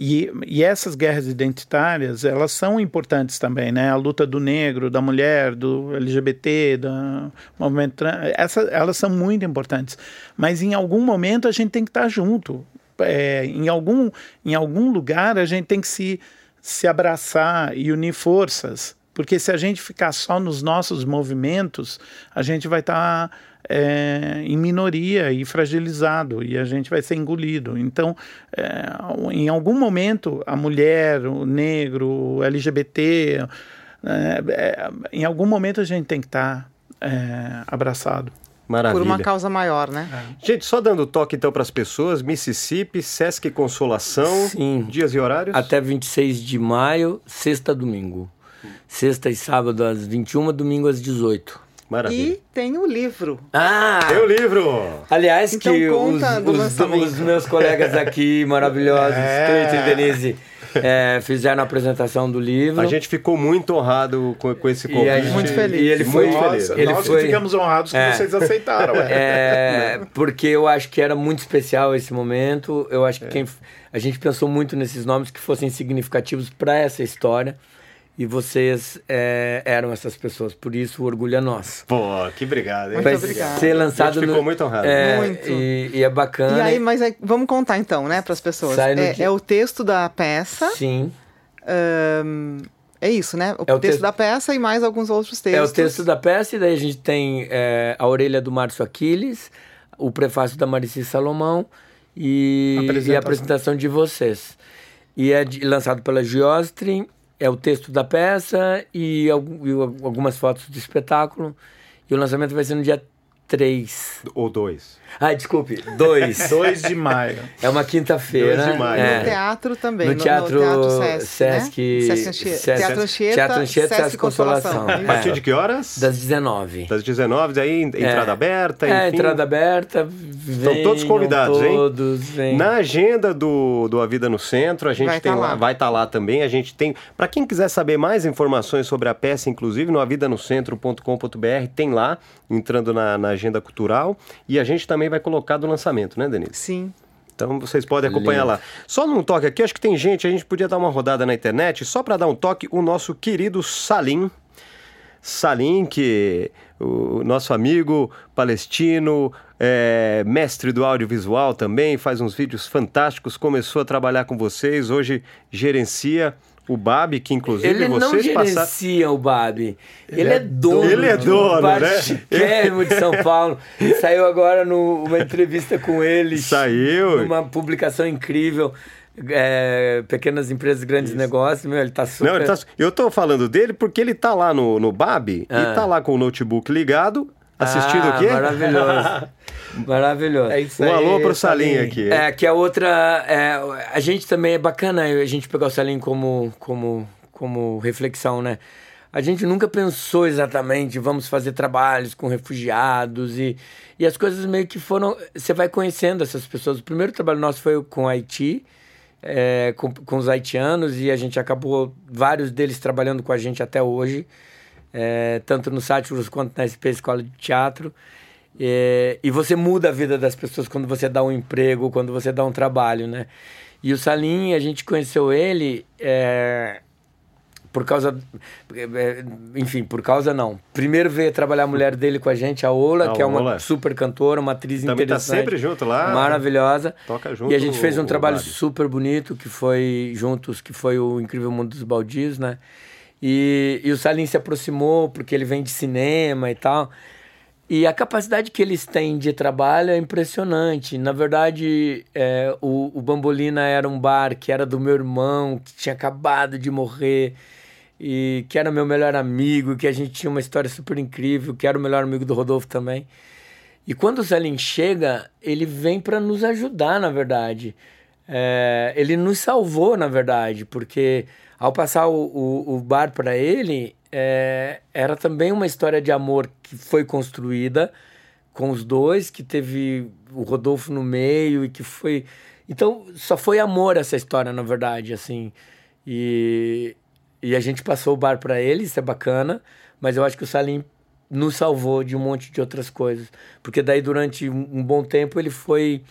E, e essas guerras identitárias, elas são importantes também, né? A luta do negro, da mulher, do LGBT, do movimento trans, essa, elas são muito importantes. Mas em algum momento a gente tem que estar junto. É, em, algum, em algum lugar a gente tem que se, se abraçar e unir forças. Porque se a gente ficar só nos nossos movimentos, a gente vai estar é, em minoria e fragilizado e a gente vai ser engolido. Então, é, em algum momento, a mulher, o negro, o LGBT, é, é, em algum momento a gente tem que estar é, abraçado.
Maravilha.
Por uma causa maior, né?
Gente, só dando toque então para as pessoas, Mississippi, Sesc Consolação,
Sim.
dias e horários?
até 26 de maio, sexta a domingo. Sexta e sábado às 21, domingo às 18.
Maravilha.
E tem o livro.
Ah!
Tem o livro!
Aliás,
Então
que
conta
os, os- os meus colegas aqui maravilhosos,
É.
Cleiton e Denise, é, fizeram a apresentação do livro.
A gente ficou muito honrado com, com esse convite.
gente-
Muito feliz.
E ele foi.
Muito feliz.
Ele
nós
foi
que ficamos honrados que
É.
vocês aceitaram. é.
É, porque eu acho que era muito especial esse momento. Eu acho que quem, a gente pensou muito nesses nomes que fossem significativos para essa história. E vocês é, eram essas pessoas. Por isso, o orgulho é nosso.
Pô, que obrigado, hein?
Muito
Vai
obrigada.
ser lançado
A gente ficou
no,
muito honrado.
É,
Muito.
E, e é bacana.
E aí, mas é- vamos contar então, né, para as pessoas. É, é o texto da peça.
Sim.
ahn, é isso, né? O,
É o
texto
texto-
da peça e mais alguns outros
É
textos.
o texto da peça, e daí a gente tem é, a orelha do Márcio Aquiles, o prefácio da Marici Salomão e,
Apresentação.
e a apresentação de vocês. E é de- lançado pela Giostre, é o texto da peça e, e al- algumas fotos do espetáculo. E o lançamento vai ser no dia 3.
Ou 2.
Ah, desculpe, 2.
2 de maio.
É uma quinta-feira.
2 de maio.
É.
No teatro também.
No teatro,
no teatro Sesc,
Sesc,
né? Sesc,
Sesc,
Teatro Anchieta,
Teatro Anchieta,
Sesc
Sesc Consolação.
Consolação.
A
É.
partir de que horas?
Das 19.
Das 19, aí entrada aberta, enfim.
É, entrada aberta.
Estão todos convidados, hein?
todos, Vem.
Na agenda do, do A Vida no Centro, a gente
Vai
tem
tá
lá,
lá.
vai estar lá também. A gente tem, para quem quiser saber mais informações sobre a peça, inclusive no avidanocentro.com.br, tem lá, entrando na, na agenda cultural. E a gente também vai colocar do lançamento, né, Denise?
Sim.
Então vocês podem acompanhar
Lindo.
lá. Só num toque aqui, acho que tem gente, a gente podia dar uma rodada na internet, só para dar um toque, o nosso querido Salim. Salim, que o nosso amigo palestino, é, mestre do audiovisual também, faz uns vídeos fantásticos, começou a trabalhar com vocês, hoje gerencia o BAB, que inclusive
Ele não
vocês passaram.
gerencia o Babi. Ele, é dono.
Ele é dono,
bar
né?
chiquérrimo de São Paulo. Saiu agora numa entrevista com ele.
Saiu.
Uma publicação incrível. é, pequenas empresas, grandes negócios. Meu, ele tá super...
Não, ele tá- eu tô falando dele porque ele tá lá no, no BAB
Ah.
e tá lá com o notebook ligado, assistindo
Ah,
o quê?
Maravilhoso. maravilhoso.
É isso
Um
aí,
alô pro Salim
Salim.
aqui.
É, que a outra. é, a gente também é bacana a gente pegar o Salim como, como, como reflexão, né? A gente nunca pensou exatamente, vamos fazer trabalhos com refugiados e, e as coisas meio que foram. Você vai conhecendo essas pessoas. O primeiro trabalho nosso foi com Haiti, é, com, com os haitianos, e a gente acabou, vários deles trabalhando com a gente até hoje, é, tanto no Sátiros quanto na SP Escola de Teatro. É, e você muda a vida das pessoas quando você dá um emprego, quando você dá um trabalho, né? E o Salim, a gente conheceu ele é, por causa. é, Enfim, por causa não. Primeiro veio trabalhar a mulher dele com a gente, a Ola, que é uma
Ola.
super cantora, uma atriz
Também tá
interessante.
sempre junto lá.
Maravilhosa.
Toca junto
E a gente fez um
o
trabalho super bonito, que foi juntos, que foi o Incrível Mundo dos Baldios, né? E, e o Salim se aproximou, porque ele vem de cinema e tal. E a capacidade que eles têm de trabalho é impressionante. Na verdade, é, o, o Bambolina era um bar que era do meu irmão, que tinha acabado de morrer, e que era meu melhor amigo, que a gente tinha uma história super incrível, que era o melhor amigo do Rodolfo também. E quando o Salim chega, ele vem para nos ajudar, na verdade. É, ele nos salvou, na verdade, porque ao passar o, o, o bar para ele, é, era também uma história de amor que foi construída com os dois, que teve o Rodolfo no meio e que foi. Então, só foi amor essa história, na verdade, assim. E, e a gente passou o bar para ele, isso é bacana, mas eu acho que o Salim nos salvou de um monte de outras coisas. Porque daí, durante um, um bom tempo, ele foi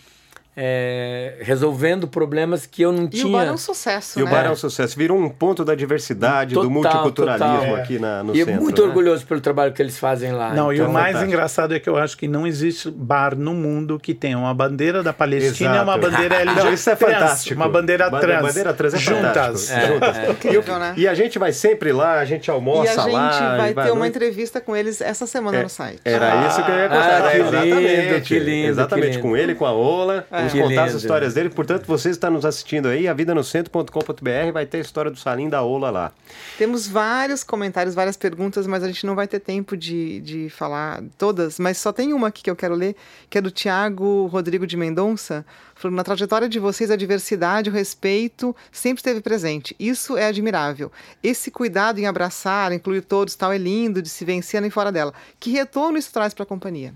é, resolvendo problemas que eu não
E
tinha.
o bar é um sucesso,
E o
né?
bar é um sucesso. Virou um ponto da diversidade, do
Total,
multiculturalismo
total.
aqui na, no
e
centro.
muito
né?
orgulhoso pelo trabalho que eles fazem lá.
Não, e
Então,
o mais
fantástico.
engraçado é que eu acho que não existe bar no mundo que tenha uma bandeira da Palestina e uma bandeira LGBT.
Não, isso é
trans,
fantástico.
Uma bandeira
Bande-
trans.
bandeira trans é
juntas.
fantástico. Juntas.
É,
Incrível, né?
E a gente vai sempre lá, a gente
E
almoça
a gente
lá.
vai
e
ter uma
no-
entrevista com eles essa semana
É,
no site.
Era isso que eu ia
Ah,
contar.
que
é,
lindo,
exatamente.
que lindo,
Exatamente,
que
com ele, com a Ola. Vamos
Que
contar as
lindo.
histórias dele. Portanto, você está nos assistindo aí, avidanocentro.com.br, vai ter a história do Salim da Ola lá.
Temos vários comentários, várias perguntas, mas a gente não vai ter tempo de, de falar todas. Mas só tem uma aqui que eu quero ler, que é do Tiago Rodrigo de Mendonça. Falando, na trajetória de vocês, a diversidade, o respeito sempre esteve presente. Isso é admirável. Esse cuidado em abraçar, incluir todos, tal, é lindo de se vencer nem fora dela. Que retorno isso traz para a companhia?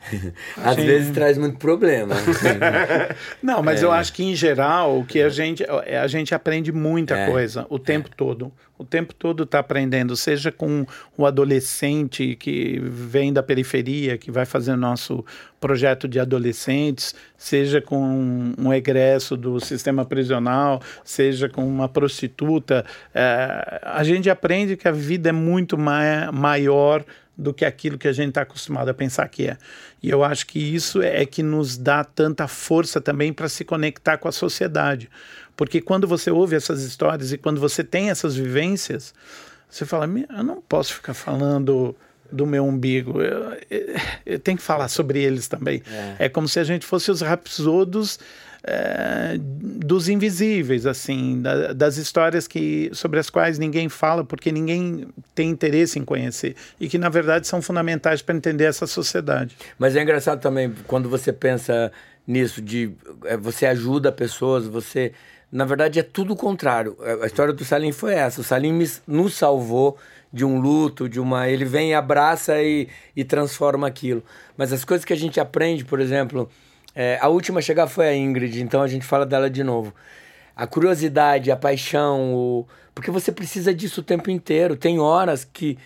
Às vezes traz muito problema.
Não, mas
É.
eu acho que em geral o que a gente a gente aprende muita
É.
coisa o tempo todo. O tempo todo está aprendendo, seja com o adolescente que vem da periferia, que vai fazer o nosso projeto de adolescentes, seja com um egresso do sistema prisional, seja com uma prostituta. É, a gente aprende que a vida é muito ma maior do que aquilo que a gente está acostumado a pensar que é. E eu acho que isso é que nos dá tanta força também para se conectar com a sociedade. Porque quando você ouve essas histórias e quando você tem essas vivências, você fala: "Me- eu não posso ficar falando do meu umbigo, eu, eu- eu tenho que falar sobre eles também. É, como se a gente fosse os rapsodos é, dos invisíveis, assim, da, das histórias que sobre as quais ninguém fala porque ninguém tem interesse em conhecer e que na verdade são fundamentais para entender essa sociedade.
Mas é engraçado também quando você pensa nisso de é, você ajuda pessoas, você na verdade é tudo o contrário. A história do Salim foi essa. O Salim me, nos salvou de um luto, de uma. Ele vem, abraça e, e transforma aquilo. Mas as coisas que a gente aprende, por exemplo, é, a última a chegar foi a Ingrid, então a gente fala dela de novo. A curiosidade, a paixão, o... porque você precisa disso o tempo inteiro. Tem horas que,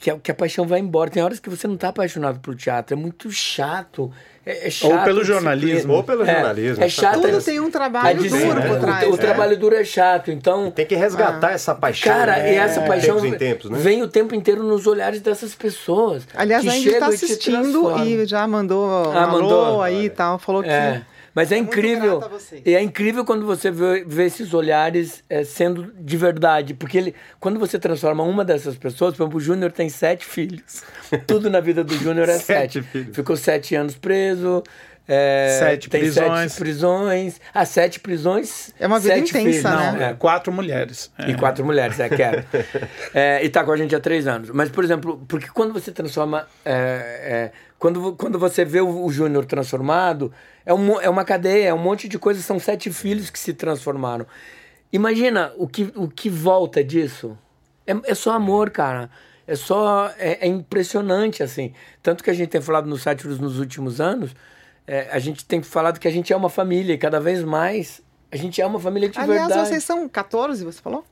que, a, que a paixão vai embora, tem horas que você não está apaixonado pelo teatro, é muito chato. É, é chato
ou pelo jornalismo.
Ou pelo é, jornalismo.
É, chato. Tudo tem um trabalho duro por trás.
O, o trabalho duro é chato, então...
Tem que resgatar ah. essa paixão.
Cara, né? e essa paixão tempos tempos, né? vem o tempo inteiro nos olhares dessas pessoas.
Aliás, a gente está assistindo e, já mandou ah, mandou. aí e tal, falou que...
Mas é, é incrível. E é incrível quando você vê, vê esses olhares é, sendo de verdade. Porque ele, quando você transforma uma dessas pessoas, por exemplo, o Júnior tem sete filhos. Tudo na vida do Júnior é sete. sete. Ficou sete anos preso. É,
sete
tem
prisões.
sete prisões. Ah, sete prisões.
É uma vida intensa, filhos.
né?
Não,
é, quatro mulheres.
É. E quatro mulheres, é, quero. é, e tá com a gente há três anos. Mas, por exemplo, porque quando você transforma. Quando, quando você vê o, o Júnior transformado, é, um, é uma cadeia, é um monte de coisas. São sete filhos que se transformaram. Imagina o que, o que volta disso. É, é só amor, cara. É só. É, é, impressionante, assim. Tanto que a gente tem falado nos sátiros nos últimos anos é, a gente tem falado que a gente é uma família e cada vez mais a gente é uma família de
Aliás,
verdade.
Aliás, vocês são 14, você falou?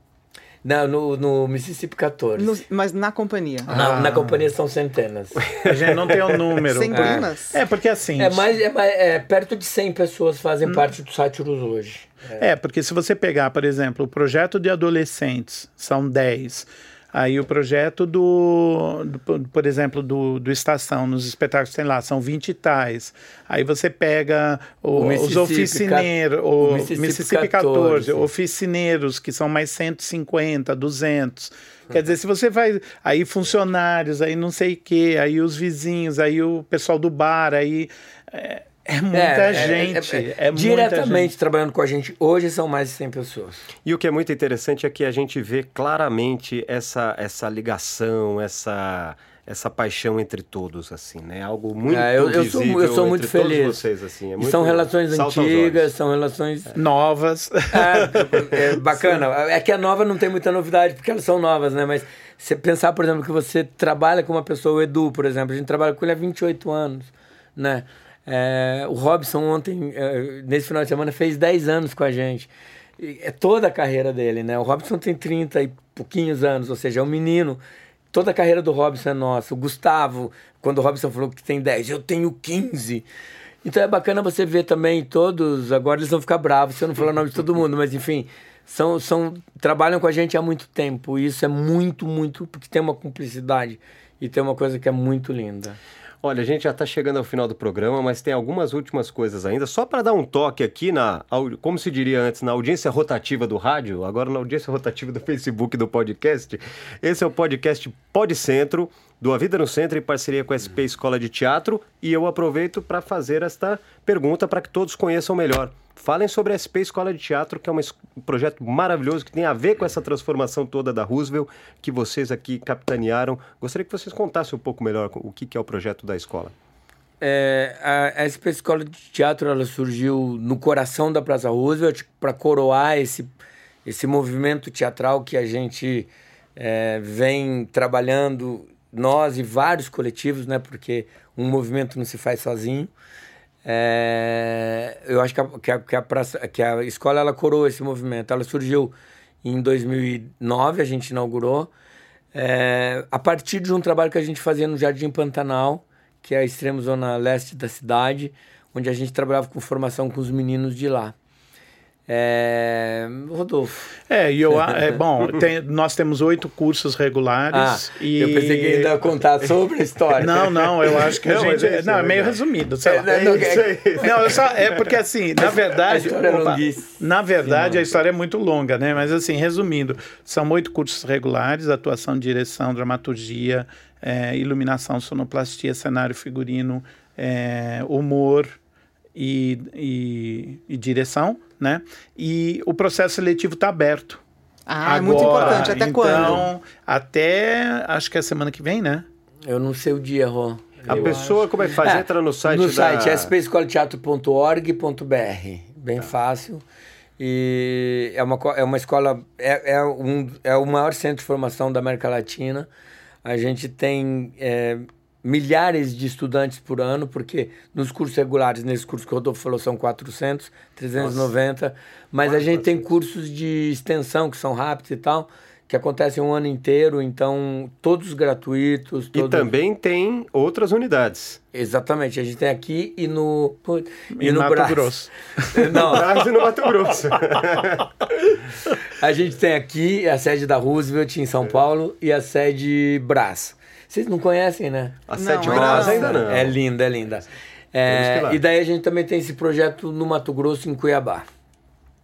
Não, no, no Mississippi 14. No,
mas na companhia?
Na, ah. na companhia são centenas.
A gente não tem o um número.
Centenas?
É. é, porque assim...
É, mais, é, é, perto de 100 pessoas fazem hum. parte do Sátiros hoje.
É. é, porque se você pegar, por exemplo, o projeto de adolescentes, são 10 Aí o projeto do, do, por exemplo, do, do Estação, nos espetáculos tem lá, são 20 tais. Aí você pega o, o os oficineiros, o, o Mississippi, Mississippi 14, 14, oficineiros, que são mais 150, 200. Quer dizer, se você vai. Aí funcionários, aí não sei o quê, aí os vizinhos, aí o pessoal do bar, aí. É, é muita é, gente. É, é, é
diretamente
gente.
trabalhando com a gente hoje são mais de 100 pessoas.
E o que é muito interessante é que a gente vê claramente essa, essa ligação, essa essa paixão entre todos, assim, né? Algo muito é,
eu, eu sou, eu sou muito feliz.
Vocês, assim, é muito
são relações antigas, são relações
novas.
É, é bacana. Sim. É que a nova não tem muita novidade porque elas são novas, né? Mas você pensar, por exemplo, que você trabalha com uma pessoa, o Edu, por exemplo, a gente trabalha com ele há 28 anos, né? É, o Robson ontem, é, nesse final de semana, fez 10 anos com a gente. É toda a carreira dele, né? O Robson tem 30 e pouquinhos anos, ou seja, é um menino. Toda a carreira do Robson é nossa. O Gustavo, quando o Robson falou que tem 10, eu tenho 15. Então é bacana você ver também todos. Agora eles vão ficar bravos se eu não falar o nome de todo mundo, mas enfim, são, são trabalham com a gente há muito tempo. E isso é muito, muito, porque tem uma cumplicidade e tem uma coisa que é muito linda.
Olha, a gente já está chegando ao final do programa, mas tem algumas últimas coisas ainda. Só para dar um toque aqui na, como se diria antes, na audiência rotativa do rádio, agora na audiência rotativa do Facebook do podcast. Esse é o podcast Pod Centro, do A Vida no Centro, em parceria com a SP Escola de Teatro. E eu aproveito para fazer esta pergunta para que todos conheçam melhor. Falem sobre a SP Escola de Teatro, que é um projeto maravilhoso que tem a ver com essa transformação toda da Roosevelt que vocês aqui capitanearam. Gostaria que vocês contassem um pouco melhor o que é o projeto da escola.
É, a, SP Escola de Teatro ela surgiu no coração da Praça Roosevelt para coroar esse, esse movimento teatral que a gente é, vem trabalhando, nós e vários coletivos, né, porque um movimento não se faz sozinho. É, eu acho que a, que, a, que, a praça, que a escola ela coroou esse movimento. Ela surgiu em 2009, a gente inaugurou, é, a partir de um trabalho que a gente fazia no Jardim Pantanal, que é a extrema zona leste da cidade, onde a gente trabalhava com formação com os meninos de lá. É... Rodolfo.
É, e eu, é, bom, tem, nós temos oito cursos regulares.
Ah, e... Eu pensei que ainda contar sobre a história.
Não, não, eu acho que não, a gente. É, não, é meio resumido. Sei lá. É, não, não, eu só, é porque assim, na verdade. A história opa, é na verdade, a história é muito longa, né? Mas assim, resumindo, são oito cursos regulares: atuação, direção, dramaturgia, é, iluminação, sonoplastia, cenário, figurino, é, humor e, e, e direção, né? E o processo seletivo está aberto.
Ah, Agora, é muito importante. Até
então,
quando?
Até acho que é semana que vem, né?
Eu não sei o dia, Rô.
A
Eu
pessoa, como é que faz?
É,
Entra no site
No
da...
site spescoleteatro.org.br. Bem fácil. E é uma, é uma escola, é, é, um, é o maior centro de formação da América Latina. A gente tem é, milhares de estudantes por ano, porque nos cursos regulares, nesse curso que o Rodolfo falou, são 400, 390. Mas a gente tem cursos de extensão que são rápidos e tal, que acontecem um ano inteiro, então todos gratuitos.
E
todos-
também tem outras unidades.
Exatamente, a gente tem aqui e no. E,
Em
no
Mato
Brás.
Grosso.
Não,
Brasil no Mato Grosso.
a gente tem aqui a sede da Roosevelt em São Paulo e a sede Brás. Vocês não conhecem, né?
A
Não,
sete Brás
não.
ainda não.
É linda, é linda. É, e daí a gente também tem esse projeto no Mato Grosso, em Cuiabá.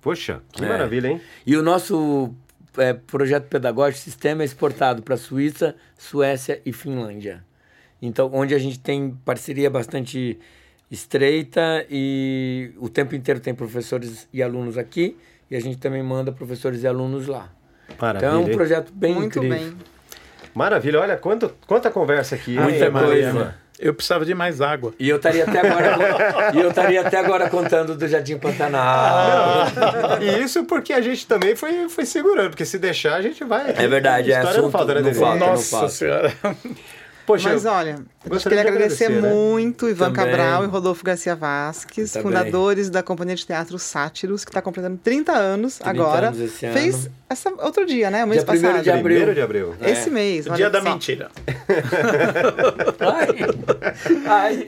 Poxa, que
É.
maravilha, hein?
E o nosso é, projeto pedagógico sistema é exportado para Suíça, Suécia e Finlândia. Então, onde a gente tem parceria bastante estreita e o tempo inteiro tem professores e alunos aqui e a gente também manda professores e alunos lá.
Maravilha.
então é um projeto bem
Muito
incrível.
bem.
Maravilha, olha quanto, quanta conversa aqui.
Muita coisa.
Eu precisava de mais água.
E eu estaria até agora e eu estaria até agora contando do Jardim Pantanal.
E isso porque a gente também foi, foi segurando, porque se deixar a gente vai.
É verdade, é
História não
assunto-
falta, né,
não
Denise?
falta.
Nossa
falo.
senhora.
Poxa,
Mas olha,
gostaria
queria
de
agradecer,
agradecer, né?
muito Ivan
Também.
Cabral e Rodolfo Garcia Vasques,
Também.
fundadores da Companhia de Teatro Sátiros, que está completando 30 anos
30
agora.
anos esse
Fez
ano.
Essa outro dia, né? O mês
Dia primeiro
passado.
de abril.
primeiro de abril.
Esse
É.
mês.
O dia da
só.
mentira.
Ai, ai,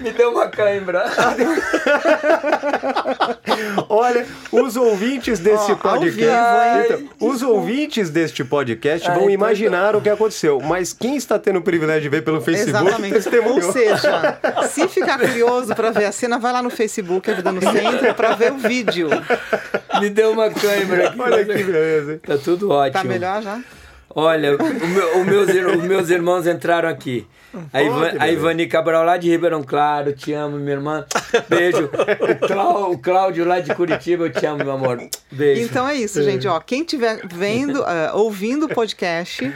me deu uma cãibra.
Olha, os ouvintes deste
ao
podcast.
vivo?
Então, os ouvintes deste podcast
Ai,
vão
então
imaginar o que aconteceu. Mas quem está tendo o privilégio de ver pelo Facebook
Exatamente.
testemunhou.
Ou seja, se ficar curioso para ver a cena, vai lá no Facebook, a Vida no Centro, para ver o vídeo.
Me deu uma cãibra aqui.
Olha que beleza. hein?
Tá tudo ótimo.
Tá melhor já?
Olha, o meu- o meus, os meus irmãos entraram aqui. A, Ivan, a. Ivani Cabral lá de Ribeirão Claro, te amo, minha irmã. Beijo. O, Clá- o Cláudio lá de Curitiba, eu te amo, meu amor. Beijo.
Então é isso, gente. Ó, quem estiver vendo, ah, ouvindo o podcast,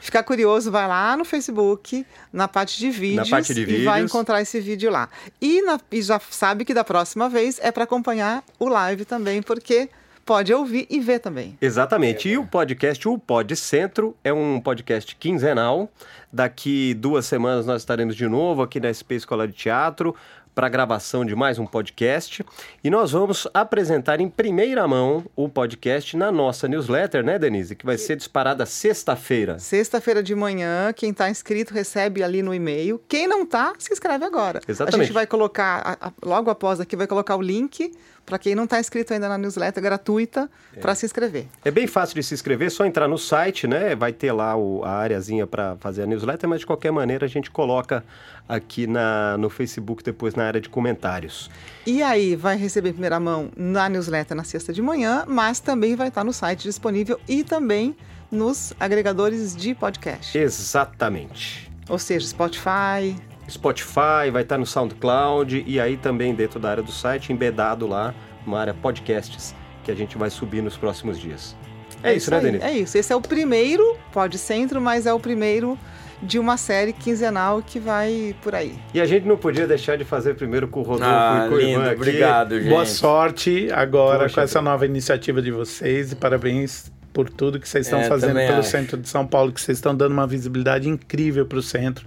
ficar curioso, vai lá no Facebook, na parte de vídeos,
parte de
e vai
vídeos.
encontrar esse vídeo lá. E, na- e já sabe que da próxima vez é para acompanhar o live também, porque pode ouvir e ver também.
Exatamente. E o podcast, o Pod Centro, é um podcast quinzenal. Daqui duas semanas nós estaremos de novo aqui na SP Escola de Teatro para gravação de mais um podcast. E nós vamos apresentar em primeira mão o podcast na nossa newsletter, né, Denise? Que vai ser disparada sexta-feira.
Sexta-feira de manhã, quem está inscrito recebe ali no e-mail. Quem não está, se inscreve agora. A
Exatamente.
gente vai colocar, a- a- logo após aqui, vai colocar o link para quem não está inscrito ainda na newsletter gratuita para se inscrever.
É bem fácil de se inscrever, só entrar no site, né? Vai ter lá o- a areazinha para fazer a newsletter, mas de qualquer maneira a gente coloca aqui na, no Facebook depois na área de comentários.
E aí vai receber em primeira mão na newsletter na sexta de manhã, mas também vai estar no site disponível e também nos agregadores de podcast.
Exatamente.
Ou seja, Spotify.
Spotify, vai estar no SoundCloud e aí também dentro da área do site, embedado lá, uma área podcasts, que a gente vai subir nos próximos dias. É, isso, né, Denise?
É isso. Esse é o primeiro Pod Centro, mas é o primeiro de uma série quinzenal que vai por aí.
E a gente não podia deixar de fazer primeiro com o Rodolfo
Ah,
e com o
lindo,
Ivan aqui.
obrigado, gente.
Boa sorte agora
Poxa,
com essa nova iniciativa de vocês e parabéns por tudo que vocês estão
É,
fazendo pelo
acho.
centro de São Paulo, que vocês estão dando uma visibilidade incrível para o centro.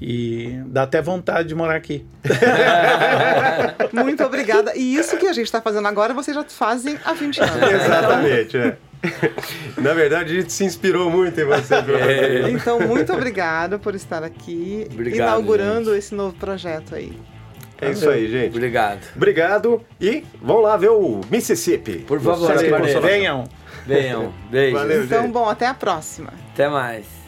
E dá até vontade de morar aqui.
Muito obrigada. E isso que a gente está fazendo agora, vocês já fazem há 20 anos.
Exatamente, é. Na verdade, a gente se inspirou muito em você.
É.
Então, muito obrigada por estar aqui,
Obrigado,
inaugurando esse novo projeto aí.
É isso aí, gente.
Obrigado.
Obrigado e vamos lá ver o Mississippi.
Por favor.
Venham!
Venham. Beijo.
Valeu,
Então,
gente.
bom, até a próxima.
Até mais.